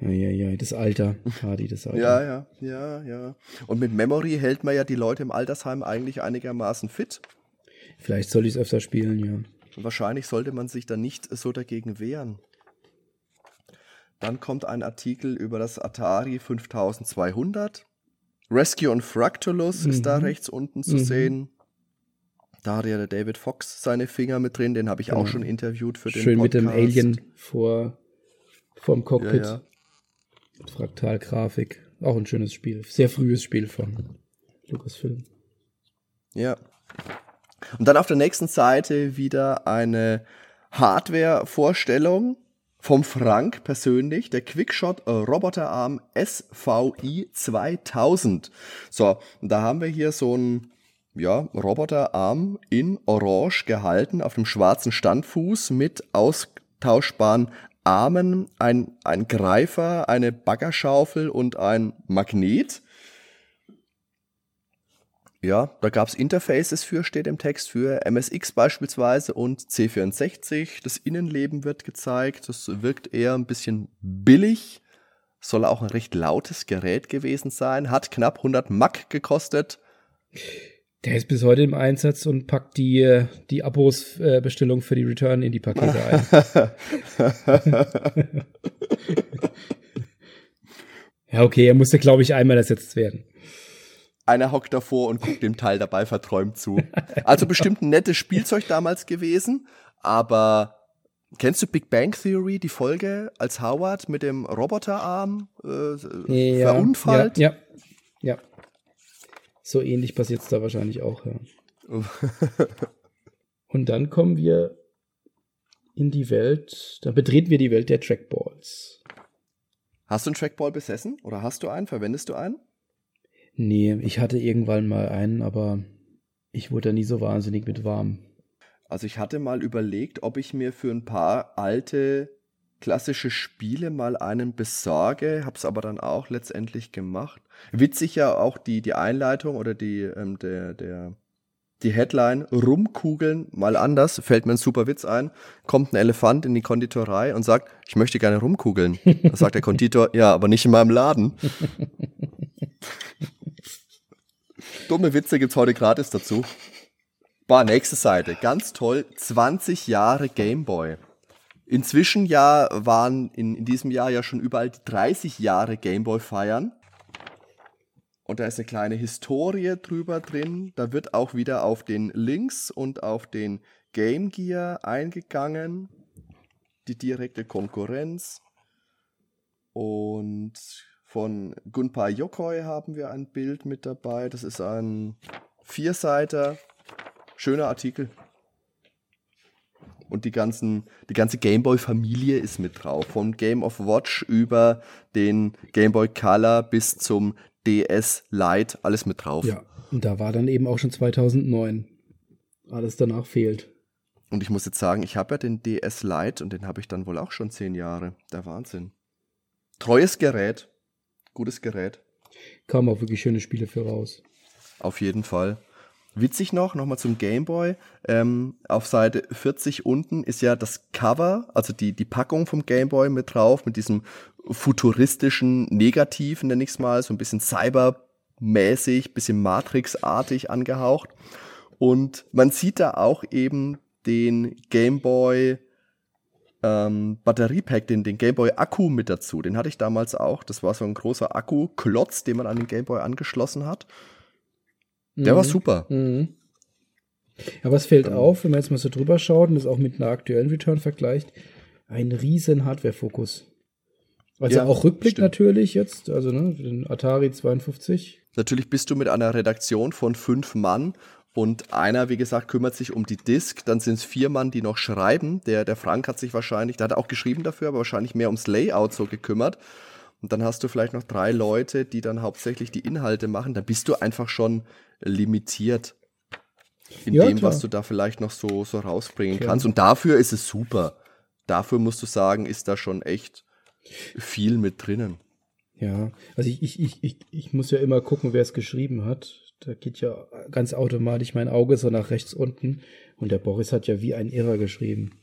Ja, ja, ja, das Alter, Hardy, das Alter. Ja, ja, ja, ja. Und mit Memory hält man ja die Leute im Altersheim eigentlich einigermaßen fit. Vielleicht soll ich es öfter spielen, ja. wahrscheinlich sollte man sich da nicht so dagegen wehren. Dann kommt ein Artikel über das Atari 5200. Rescue on Fractalus mhm. ist da mhm. rechts unten zu mhm. sehen. Da hat ja der David Fox seine Finger mit drin, den habe ich genau. auch schon interviewt für den Schön Podcast. mit dem Alien vor vom Cockpit. Ja, ja. Fraktalgrafik. Auch ein schönes Spiel. Sehr frühes Spiel von Lucasfilm. Ja. Und dann auf der nächsten Seite wieder eine Hardware-Vorstellung vom Frank persönlich, der Quickshot Roboterarm SVI 2000. So, und da haben wir hier so ein ja, Roboterarm in Orange gehalten auf dem schwarzen Standfuß mit austauschbaren Armen, ein, ein Greifer, eine Baggerschaufel und ein Magnet. Ja, da gab es Interfaces für, steht im Text, für MSX beispielsweise und C64. Das Innenleben wird gezeigt. Das wirkt eher ein bisschen billig. Soll auch ein recht lautes Gerät gewesen sein. Hat knapp 100 Mack gekostet. Der ist bis heute im Einsatz und packt die, die Abos-Bestellung äh, für die Return in die Pakete ein. ja, okay, er musste, glaube ich, einmal ersetzt werden. Einer hockt davor und guckt dem Teil dabei verträumt zu. Also bestimmt ein nettes Spielzeug damals gewesen, aber kennst du Big Bang Theory, die Folge, als Howard mit dem Roboterarm äh, ja, verunfallt? Ja, ja. So ähnlich passiert es da wahrscheinlich auch, ja. Und dann kommen wir in die Welt, dann betreten wir die Welt der Trackballs. Hast du einen Trackball besessen oder hast du einen? Verwendest du einen? Nee, ich hatte irgendwann mal einen, aber ich wurde da nie so wahnsinnig mit warm. Also ich hatte mal überlegt, ob ich mir für ein paar alte klassische Spiele mal einen besorge, habe es aber dann auch letztendlich gemacht. Witzig ja auch die, die Einleitung oder die, ähm, der, der, die Headline Rumkugeln mal anders, fällt mir ein super Witz ein, kommt ein Elefant in die Konditorei und sagt, ich möchte gerne rumkugeln. Da sagt der Konditor, ja, aber nicht in meinem Laden. Dumme Witze gibt's heute gratis dazu. Boah, nächste Seite, ganz toll, 20 Jahre Gameboy. Inzwischen ja waren in, in diesem Jahr ja schon überall die 30 Jahre Gameboy feiern. Und da ist eine kleine Historie drüber drin. Da wird auch wieder auf den Links und auf den Game Gear eingegangen. Die direkte Konkurrenz. Und von Gunpei Yokoi haben wir ein Bild mit dabei. Das ist ein Vierseiter. Schöner Artikel. Und die, ganzen, die ganze Gameboy-Familie ist mit drauf. Vom Game of Watch über den Gameboy Color bis zum DS Lite, alles mit drauf. Ja, und da war dann eben auch schon 2009. Alles danach fehlt. Und ich muss jetzt sagen, ich habe ja den DS Lite und den habe ich dann wohl auch schon zehn Jahre. Der Wahnsinn. Treues Gerät. Gutes Gerät. Kamen auch wirklich schöne Spiele für raus. Auf jeden Fall. Witzig noch, nochmal zum Gameboy. Ähm, auf Seite 40 unten ist ja das Cover, also die, die Packung vom Gameboy mit drauf, mit diesem futuristischen Negativ, nenne ich es mal, so ein bisschen cybermäßig, bisschen Matrix-artig angehaucht. Und man sieht da auch eben den Gameboy ähm, Batteriepack, den, den Gameboy Akku mit dazu. Den hatte ich damals auch. Das war so ein großer Akku-Klotz, den man an den Gameboy angeschlossen hat. Der mhm. war super. Mhm. Aber es fällt auf, wenn man jetzt mal so drüber schaut und das auch mit einer aktuellen Return vergleicht, ein riesen Hardware-Fokus. Also ja, auch Rückblick stimmt. natürlich jetzt, also ne, den Atari 52. Natürlich bist du mit einer Redaktion von fünf Mann und einer, wie gesagt, kümmert sich um die Disk. Dann sind es vier Mann, die noch schreiben. Der, der Frank hat sich wahrscheinlich, der hat auch geschrieben dafür, aber wahrscheinlich mehr ums Layout so gekümmert. Und dann hast du vielleicht noch drei Leute, die dann hauptsächlich die Inhalte machen. Da bist du einfach schon limitiert in ja, dem, klar. was du da vielleicht noch so, so rausbringen klar. kannst. Und dafür ist es super. Dafür musst du sagen, ist da schon echt viel mit drinnen. Ja, also ich, ich, ich, ich, ich muss ja immer gucken, wer es geschrieben hat. Da geht ja ganz automatisch mein Auge so nach rechts unten. Und der Boris hat ja wie ein Irrer geschrieben.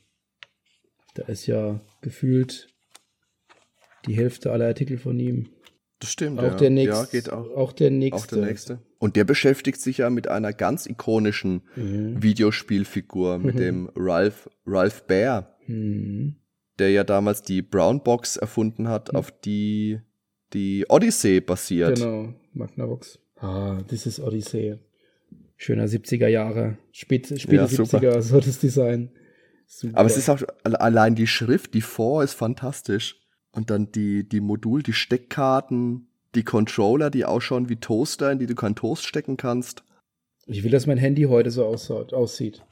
Da ist ja gefühlt die Hälfte aller Artikel von ihm. Das stimmt, auch ja. Der nächste, ja, geht auch. Auch der nächste. Auch der nächste. Und der beschäftigt sich ja mit einer ganz ikonischen mhm. Videospielfigur, mit mhm. dem Ralph, Ralph Bear, mhm. der ja damals die Brown Box erfunden hat, mhm. auf die die Odyssey basiert. Genau, Magnavox. Ah, das ist Odyssey. Schöner 70er Jahre, spät, späte ja, 70er, so das Design. Super. Aber es ist auch allein die Schrift, die Vor ist fantastisch. Und dann die, die Modul, die Steckkarten, die Controller, die ausschauen wie Toaster, in die du keinen Toast stecken kannst. Ich will, dass mein Handy heute so aussieht.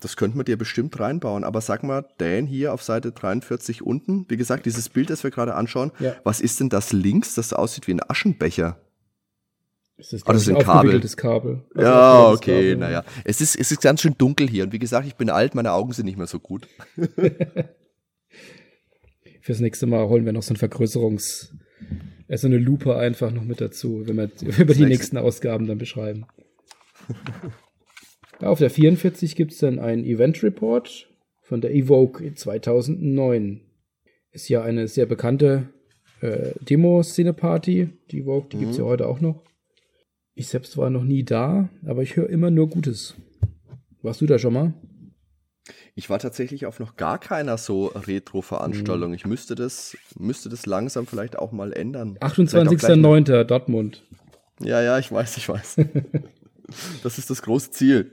Das könnte man dir bestimmt reinbauen. Aber sag mal, Dan hier auf Seite 43 unten, wie gesagt, dieses Bild, das wir gerade anschauen, ja. was ist denn das links, das aussieht wie ein Aschenbecher? Das ist, oh, das ist ein Kabel. Kabel. Also ja, okay, naja. Es ist, es ist ganz schön dunkel hier. Und wie gesagt, ich bin alt, meine Augen sind nicht mehr so gut. Fürs nächste Mal holen wir noch so ein Vergrößerungs- also eine Lupe einfach noch mit dazu, wenn wir, wenn wir die nächsten Ausgaben dann beschreiben. Auf der 44 gibt es dann einen Event Report von der Evoke 2009. Ist ja eine sehr bekannte äh, Demo-Szene-Party. Die Evoke, die mhm. gibt es ja heute auch noch. Ich selbst war noch nie da, aber ich höre immer nur Gutes. Warst du da schon mal? Ich war tatsächlich auf noch gar keiner so Retro-Veranstaltung. Mhm. Ich müsste das, müsste das langsam vielleicht auch mal ändern. 28.09. Dortmund. Ja, ja, ich weiß, ich weiß. das ist das große Ziel.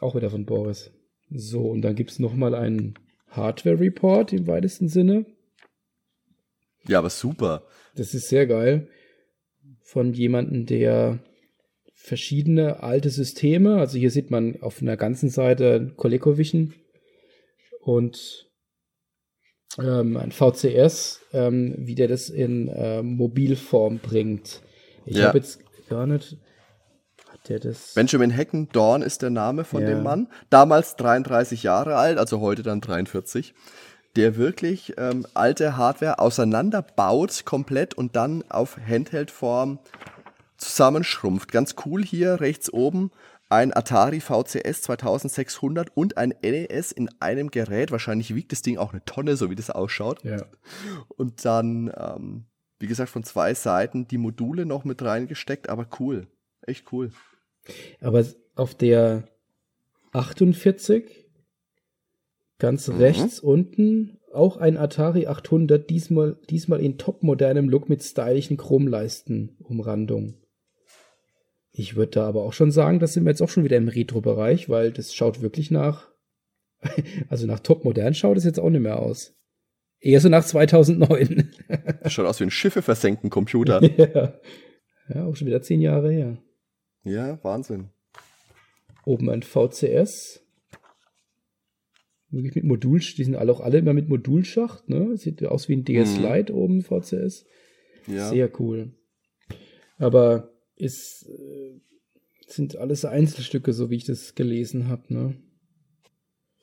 Auch wieder von Boris. So, und dann gibt es nochmal einen Hardware-Report im weitesten Sinne. Ja, aber super. Das ist sehr geil. Von jemandem, der verschiedene alte Systeme, also hier sieht man auf einer ganzen Seite ColecoVision und ähm, ein VCS, ähm, wie der das in äh, Mobilform bringt. Ich ja. habe jetzt gar nicht. Hat der das? Benjamin Hecken Dorn ist der Name von ja. dem Mann. Damals 33 Jahre alt, also heute dann 43. Der wirklich ähm, alte Hardware auseinanderbaut komplett und dann auf Handheld-Form zusammenschrumpft. Ganz cool hier rechts oben ein Atari VCS 2600 und ein NES in einem Gerät. Wahrscheinlich wiegt das Ding auch eine Tonne, so wie das ausschaut. Ja. Und dann, ähm, wie gesagt, von zwei Seiten die Module noch mit reingesteckt, aber cool. Echt cool. Aber auf der 48, ganz Mhm. rechts unten, auch ein Atari 800, diesmal, diesmal in topmodernem Look mit stylischen Chromleisten-Umrandung. Ich würde da aber auch schon sagen, das sind wir jetzt auch schon wieder im Retro-Bereich, weil das schaut wirklich nach, also nach topmodern schaut es jetzt auch nicht mehr aus. Eher so nach 2009. Das schaut aus wie ein Schiffe versenkten Computer. ja. ja, auch schon wieder zehn Jahre her. ja, Wahnsinn. Oben ein VCS. Wirklich mit Modul, die sind alle auch alle immer mit Modulschacht, ne? Sieht aus wie ein DS Mhm. Lite oben VCS. Ja. Sehr cool. Aber ist, äh, sind alles Einzelstücke, so wie ich das gelesen habe, ne?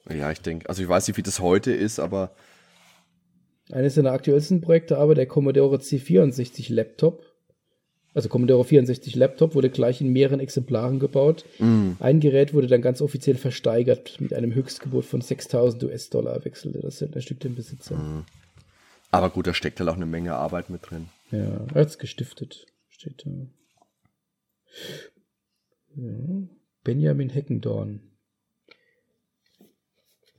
ja, ich denke, also ich weiß nicht, wie das heute ist, aber Eines seiner aktuellsten Projekte aber der Commodore C64 Laptop. Also Commodore 64 Laptop wurde gleich in mehreren Exemplaren gebaut. mh, Ein Gerät wurde dann ganz offiziell versteigert mit einem Höchstgebot von 6000 US-Dollar, wechselte das Stück den Besitzer. aber gut, da steckt halt auch eine Menge Arbeit mit drin. Ja, er hat's gestiftet, steht da. Ja. Benjamin Heckendorn.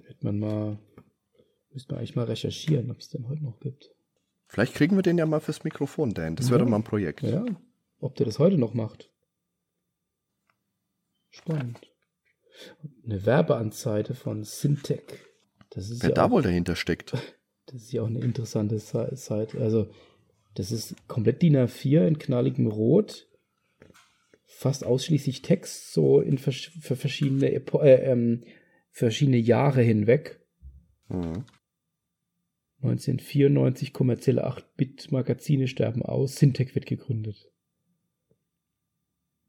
Hätte man mal, müsste man eigentlich mal recherchieren, ob es den heute noch gibt. Vielleicht kriegen wir den ja mal fürs Mikrofon, Dan. Das wäre doch mal ein Projekt. Ja, ob der das heute noch macht. Spannend. Eine Werbeanzeige von Syntec. Das ist Wer ja da auch, wohl dahinter steckt. das ist ja auch eine interessante Se- Seite. Also, das ist komplett DIN A4 in knalligem Rot. Fast ausschließlich Text, so in vers für verschiedene, Epo äh, ähm, verschiedene Jahre hinweg. Mhm. 1994 kommerzielle 8-Bit-Magazine sterben aus, Syntec wird gegründet.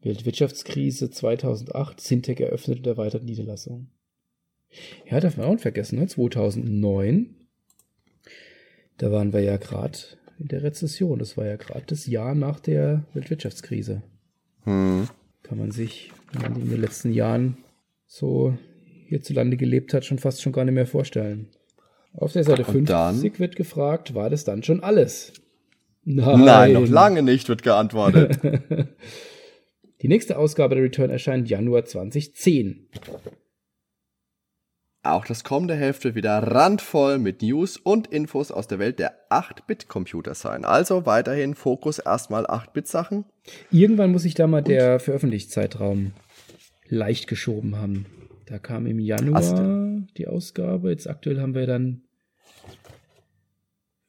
Weltwirtschaftskrise 2008, Syntec eröffnet und erweitert Niederlassung. Ja, darf man auch nicht vergessen, ne? 2009, da waren wir ja gerade in der Rezession. Das war ja gerade das Jahr nach der Weltwirtschaftskrise. Hm. Kann man sich, wenn man in den letzten Jahren so hierzulande gelebt hat, schon fast schon gar nicht mehr vorstellen. Auf der Seite Und 50 dann? wird gefragt, war das dann schon alles? Nein, Nein, noch lange nicht, wird geantwortet. Die nächste Ausgabe der Return erscheint Januar 2010. Auch das kommende wird wieder randvoll mit News und Infos aus der Welt der 8-Bit-Computer sein. Also weiterhin Fokus erstmal 8-Bit-Sachen. Irgendwann muss ich da mal der Veröffentlichungszeitraum leicht geschoben haben. Da kam im Januar Ast- die Ausgabe. Jetzt aktuell haben wir dann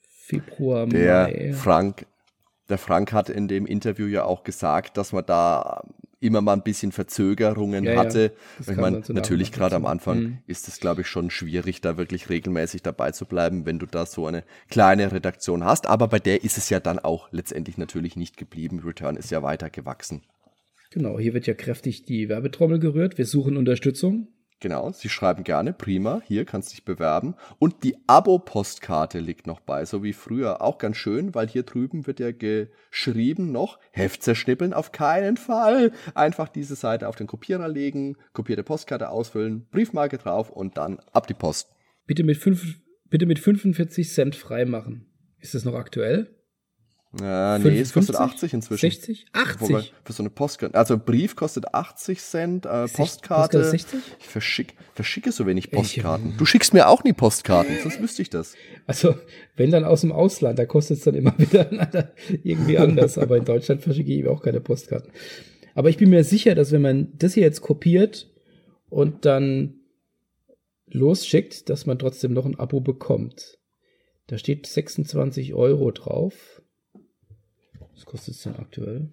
Februar, Der Mai. Frank, der Frank hat in dem Interview ja auch gesagt, dass man da immer mal ein bisschen Verzögerungen Ja, ja. hatte. Das ich meine, natürlich gerade am. Anfang Mhm. ist es, glaube ich, schon schwierig, da wirklich regelmäßig dabei zu bleiben, wenn du da so eine kleine Redaktion hast. Aber bei der ist es ja dann auch letztendlich natürlich nicht geblieben. Return ist ja weiter gewachsen. Genau, hier wird ja kräftig die Werbetrommel gerührt. Wir suchen Unterstützung. Genau, sie schreiben gerne, prima, hier kannst dich bewerben. Und die Abo-Postkarte liegt noch bei, so wie früher. Auch ganz schön, weil hier drüben wird ja geschrieben noch, Heft zerschnippeln auf keinen Fall. Einfach diese Seite auf den Kopierer legen, kopierte Postkarte ausfüllen, Briefmarke drauf und dann ab die Post. Bitte mit, fünf, bitte mit 45 Cent freimachen. Ist das noch aktuell? Äh, nee, es kostet 55? 80 inzwischen. 60? 80? Wobei, für so eine Postkarte. Also Brief kostet 80 Cent, äh, Postkarte. Postkarte 60? Ich verschick, verschicke so wenig Postkarten. Du schickst mir auch nie Postkarten, sonst wüsste ich das. Also, wenn dann aus dem Ausland, da kostet es dann immer wieder irgendwie anders. Aber in Deutschland verschicke ich auch keine Postkarten. Aber ich bin mir sicher, dass wenn man das hier jetzt kopiert und dann losschickt, dass man trotzdem noch ein Abo bekommt. Da steht 26 Euro drauf. Was kostet es denn aktuell?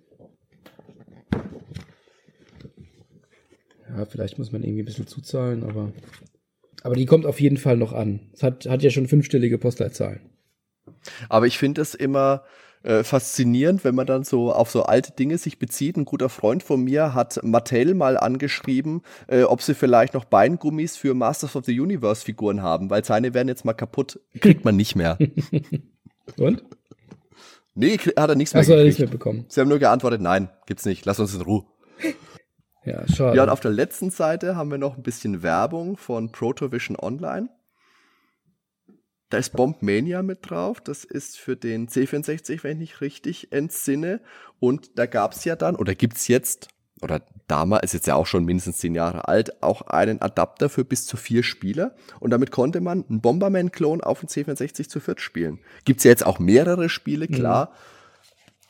Ja, vielleicht muss man irgendwie ein bisschen zuzahlen, aber. Aber die kommt auf jeden Fall noch an. Es hat, hat ja schon fünfstellige Postleitzahlen. Aber ich finde es immer äh, faszinierend, wenn man dann so auf so alte Dinge sich bezieht. Ein guter Freund von mir hat Mattel mal angeschrieben, äh, ob sie vielleicht noch Beingummis für Masters of the Universe Figuren haben, weil seine werden jetzt mal kaputt, kriegt man nicht mehr. Und? Nee, hat er nichts mehr du nichts gekriegt. mitbekommen? Sie haben nur geantwortet, nein, gibt's nicht, lass uns in Ruhe. Ja, schade. Ja, und auf der letzten Seite haben wir noch ein bisschen Werbung von Protovision Online. Da ist Bombmania mit drauf. Das ist für den C64, wenn ich nicht richtig entsinne. Und da gab es ja dann, oder gibt es jetzt, oder damals, ist jetzt ja auch schon mindestens zehn Jahre alt, auch einen Adapter für bis zu vier Spieler. Und damit konnte man einen Bomberman-Klon auf dem C64 zu viert spielen. Gibt es ja jetzt auch mehrere Spiele, klar. Mhm.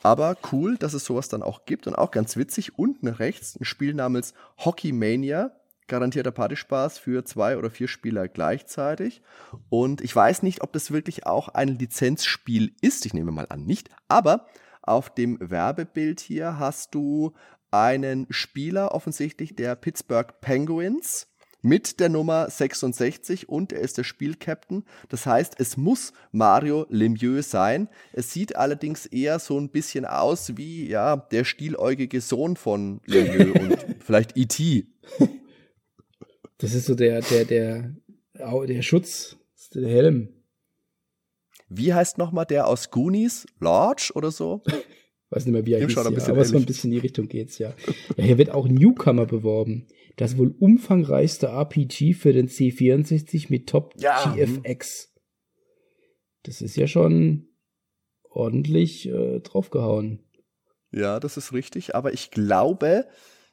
Aber cool, dass es sowas dann auch gibt und auch ganz witzig. Unten rechts ein Spiel namens Hockey Mania garantierter Partyspaß für zwei oder vier Spieler gleichzeitig. Und ich weiß nicht, ob das wirklich auch ein Lizenzspiel ist. Ich nehme mal an, nicht. Aber auf dem Werbebild hier hast du einen Spieler offensichtlich der Pittsburgh Penguins mit der Nummer 66 und er ist der Spielcaptain. Das heißt, es muss Mario Lemieux sein. Es sieht allerdings eher so ein bisschen aus wie ja der stieläugige Sohn von Lemieux und vielleicht E.T. Das ist so der, der, der, der Schutz, der Helm. Wie heißt nochmal der aus Goonies? Lodge oder so? Weiß nicht mehr, wie er hieß, ja, aber ähnlich. so ein bisschen in die Richtung geht's, ja. ja. Hier wird auch Newcomer beworben. Das wohl umfangreichste RPG für den C64 mit Top ja. GFX. Das ist ja schon ordentlich äh, draufgehauen. Ja, das ist richtig, aber ich glaube,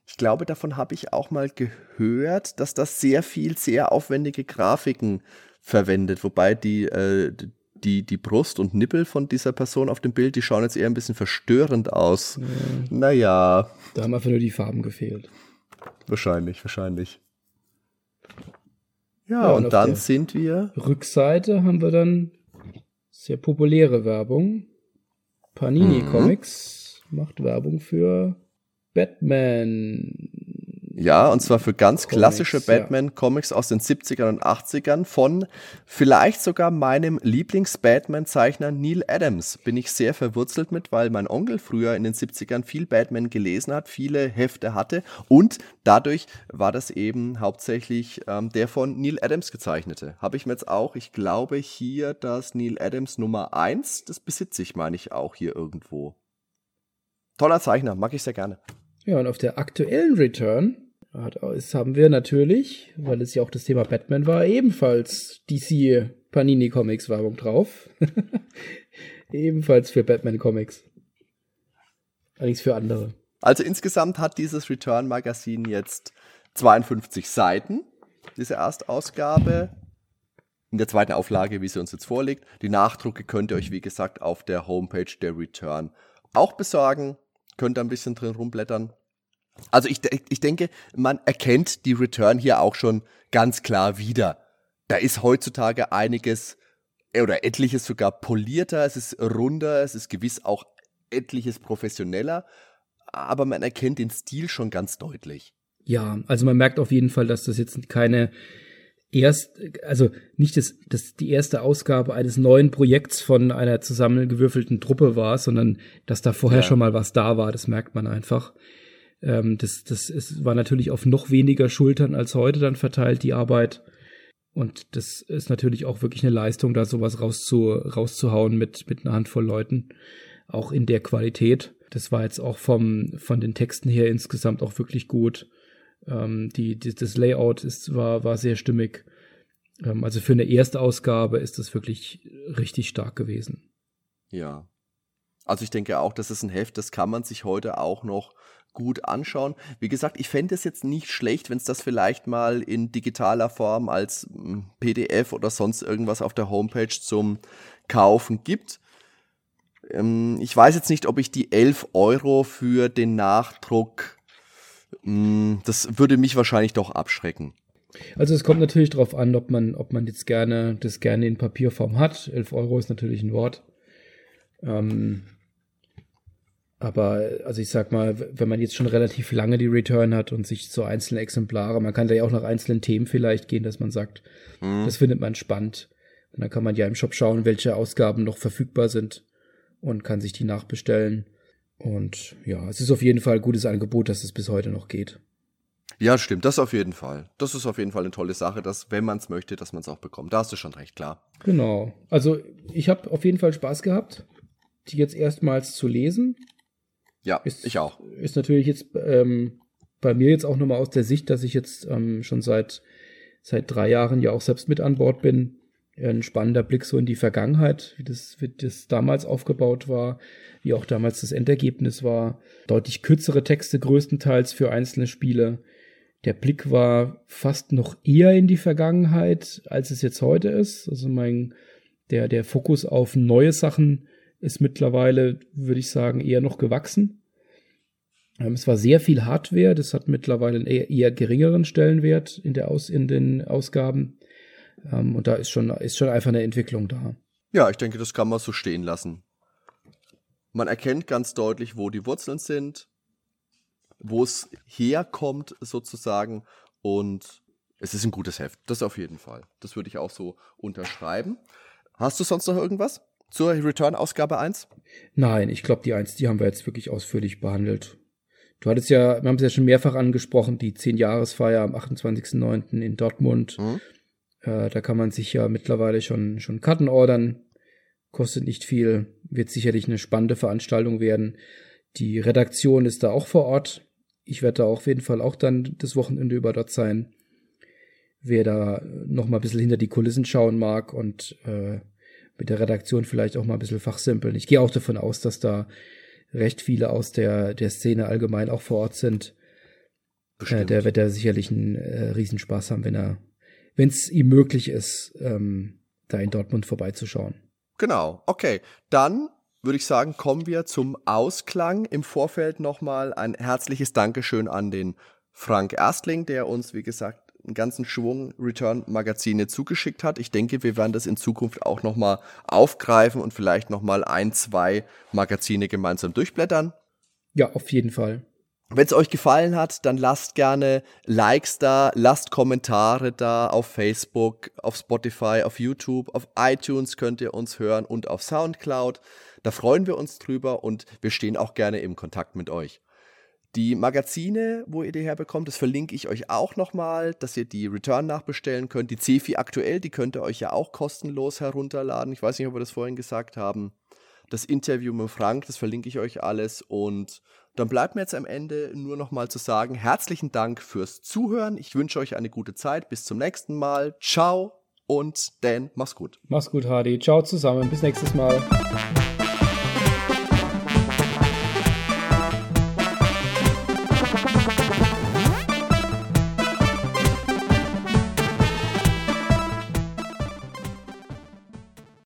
ich glaube, davon habe ich auch mal gehört, dass das sehr viel, sehr aufwendige Grafiken verwendet, wobei die, äh, die, die Brust und Nippel von dieser Person auf dem Bild, die schauen jetzt eher ein bisschen verstörend aus. Ja. Naja. Da haben einfach nur die Farben gefehlt. Wahrscheinlich, wahrscheinlich. Ja, ja und, und dann sind wir. Rückseite haben wir dann sehr populäre Werbung. Panini mhm. Comics macht Werbung für Batman. Ja, und zwar für ganz Comics, klassische Batman-Comics ja. aus den 70ern und 80ern von vielleicht sogar meinem Lieblings-Batman-Zeichner Neil Adams. Bin ich sehr verwurzelt mit, weil mein Onkel früher in den 70ern viel Batman gelesen hat, viele Hefte hatte und dadurch war das eben hauptsächlich ähm, der von Neil Adams gezeichnete. Habe ich mir jetzt auch, ich glaube hier das Neil Adams Nummer 1, das besitze ich, meine ich, auch hier irgendwo. Toller Zeichner, mag ich sehr gerne. Ja, und auf der aktuellen Return haben wir natürlich, weil es ja auch das Thema Batman war, ebenfalls DC Panini Comics Werbung drauf. ebenfalls für Batman Comics. Allerdings für andere. Also insgesamt hat dieses Return Magazin jetzt 52 Seiten, diese Erstausgabe. In der zweiten Auflage, wie sie uns jetzt vorliegt. Die Nachdrucke könnt ihr euch, wie gesagt, auf der Homepage der Return auch besorgen könnt ihr ein bisschen drin rumblättern. Also ich, ich denke, man erkennt die Return hier auch schon ganz klar wieder. Da ist heutzutage einiges oder etliches sogar polierter, es ist runder, es ist gewiss auch etliches professioneller, aber man erkennt den Stil schon ganz deutlich. Ja, also man merkt auf jeden Fall, dass das jetzt keine erst, also nicht das, das die erste Ausgabe eines neuen Projekts von einer zusammengewürfelten Truppe war, sondern dass da vorher ja. schon mal was da war, das merkt man einfach. Ähm, das das ist, war natürlich auf noch weniger Schultern als heute dann verteilt, die Arbeit. Und das ist natürlich auch wirklich eine Leistung, da sowas rauszu, rauszuhauen mit, mit einer Handvoll Leuten. Auch in der Qualität. Das war jetzt auch vom, von den Texten her insgesamt auch wirklich gut. Ähm, die, die, das Layout ist, war, war sehr stimmig. Ähm, also für eine erste Ausgabe ist das wirklich richtig stark gewesen. Ja. Also ich denke auch, das ist ein Heft, das kann man sich heute auch noch gut anschauen. Wie gesagt, ich fände es jetzt nicht schlecht, wenn es das vielleicht mal in digitaler Form als hm, PDF oder sonst irgendwas auf der Homepage zum Kaufen gibt. Ähm, ich weiß jetzt nicht, ob ich die 11 Euro für den Nachdruck das würde mich wahrscheinlich doch abschrecken. Also es kommt natürlich darauf an, ob man, ob man jetzt gerne das gerne in Papierform hat. 11 Euro ist natürlich ein Wort. Ähm, aber also ich sag mal, wenn man jetzt schon relativ lange die Return hat und sich so einzelne Exemplare, man kann da ja auch nach einzelnen Themen vielleicht gehen, dass man sagt, mhm. das findet man spannend. Und dann kann man ja im Shop schauen, welche Ausgaben noch verfügbar sind und kann sich die nachbestellen. Und ja, es ist auf jeden Fall ein gutes Angebot, dass es bis heute noch geht. Ja, stimmt, das auf jeden Fall. Das ist auf jeden Fall eine tolle Sache, dass, wenn man es möchte, dass man es auch bekommt. Da hast du schon recht, klar. Genau. Also, ich habe auf jeden Fall Spaß gehabt, die jetzt erstmals zu lesen. Ja, ist, ich auch. Ist natürlich jetzt ähm, bei mir jetzt auch nochmal aus der Sicht, dass ich jetzt ähm, schon seit, seit drei Jahren ja auch selbst mit an Bord bin, ein spannender Blick so in die Vergangenheit, wie das, wie das damals aufgebaut war, wie auch damals das Endergebnis war. Deutlich kürzere Texte größtenteils für einzelne Spiele. Der Blick war fast noch eher in die Vergangenheit, als es jetzt heute ist. Also mein, der, der Fokus auf neue Sachen ist mittlerweile, würde ich sagen, eher noch gewachsen. Ähm, es war sehr viel Hardware, das hat mittlerweile einen eher, eher geringeren Stellenwert in, der Aus, in den Ausgaben. Ähm, und da ist schon, ist schon einfach eine Entwicklung da. Ja, ich denke, das kann man so stehen lassen. Man erkennt ganz deutlich, wo die Wurzeln sind, wo es herkommt sozusagen und es ist ein gutes Heft. Das auf jeden Fall. Das würde ich auch so unterschreiben. Hast du sonst noch irgendwas zur Return-Ausgabe 1? Nein, ich glaube, die 1, die haben wir jetzt wirklich ausführlich behandelt. Du hattest ja, wir haben es ja schon mehrfach angesprochen, die 10-Jahresfeier am 28.09. in Dortmund. Mhm. Äh, da kann man sich ja mittlerweile schon, schon Karten ordern. Kostet nicht viel, wird sicherlich eine spannende Veranstaltung werden. Die Redaktion ist da auch vor Ort. Ich werde da auf jeden Fall auch dann das Wochenende über dort sein. Wer da noch mal ein bisschen hinter die Kulissen schauen mag und äh, mit der Redaktion vielleicht auch mal ein bisschen fachsimpeln. Ich gehe auch davon aus, dass da recht viele aus der, der Szene allgemein auch vor Ort sind. Äh, der wird da sicherlich einen äh, Riesenspaß haben, wenn er wenn es ihm möglich ist, ähm, da in Dortmund vorbeizuschauen. Genau, okay. Dann würde ich sagen, kommen wir zum Ausklang. Im Vorfeld nochmal ein herzliches Dankeschön an den Frank Erstling, der uns, wie gesagt, einen ganzen Schwung Return-Magazine zugeschickt hat. Ich denke, wir werden das in Zukunft auch nochmal aufgreifen und vielleicht nochmal ein, zwei Magazine gemeinsam durchblättern. Ja, auf jeden Fall. Wenn es euch gefallen hat, dann lasst gerne Likes da, lasst Kommentare da auf Facebook, auf Spotify, auf YouTube, auf iTunes könnt ihr uns hören und auf SoundCloud. Da freuen wir uns drüber und wir stehen auch gerne im Kontakt mit euch. Die Magazine, wo ihr die herbekommt, das verlinke ich euch auch nochmal, dass ihr die Return nachbestellen könnt. Die Cefi aktuell, die könnt ihr euch ja auch kostenlos herunterladen. Ich weiß nicht, ob wir das vorhin gesagt haben. Das Interview mit Frank, das verlinke ich euch alles und dann bleibt mir jetzt am Ende nur noch mal zu sagen, herzlichen Dank fürs Zuhören. Ich wünsche euch eine gute Zeit. Bis zum nächsten Mal. Ciao und Dan, mach's gut. Mach's gut, Hardy. Ciao zusammen. Bis nächstes Mal.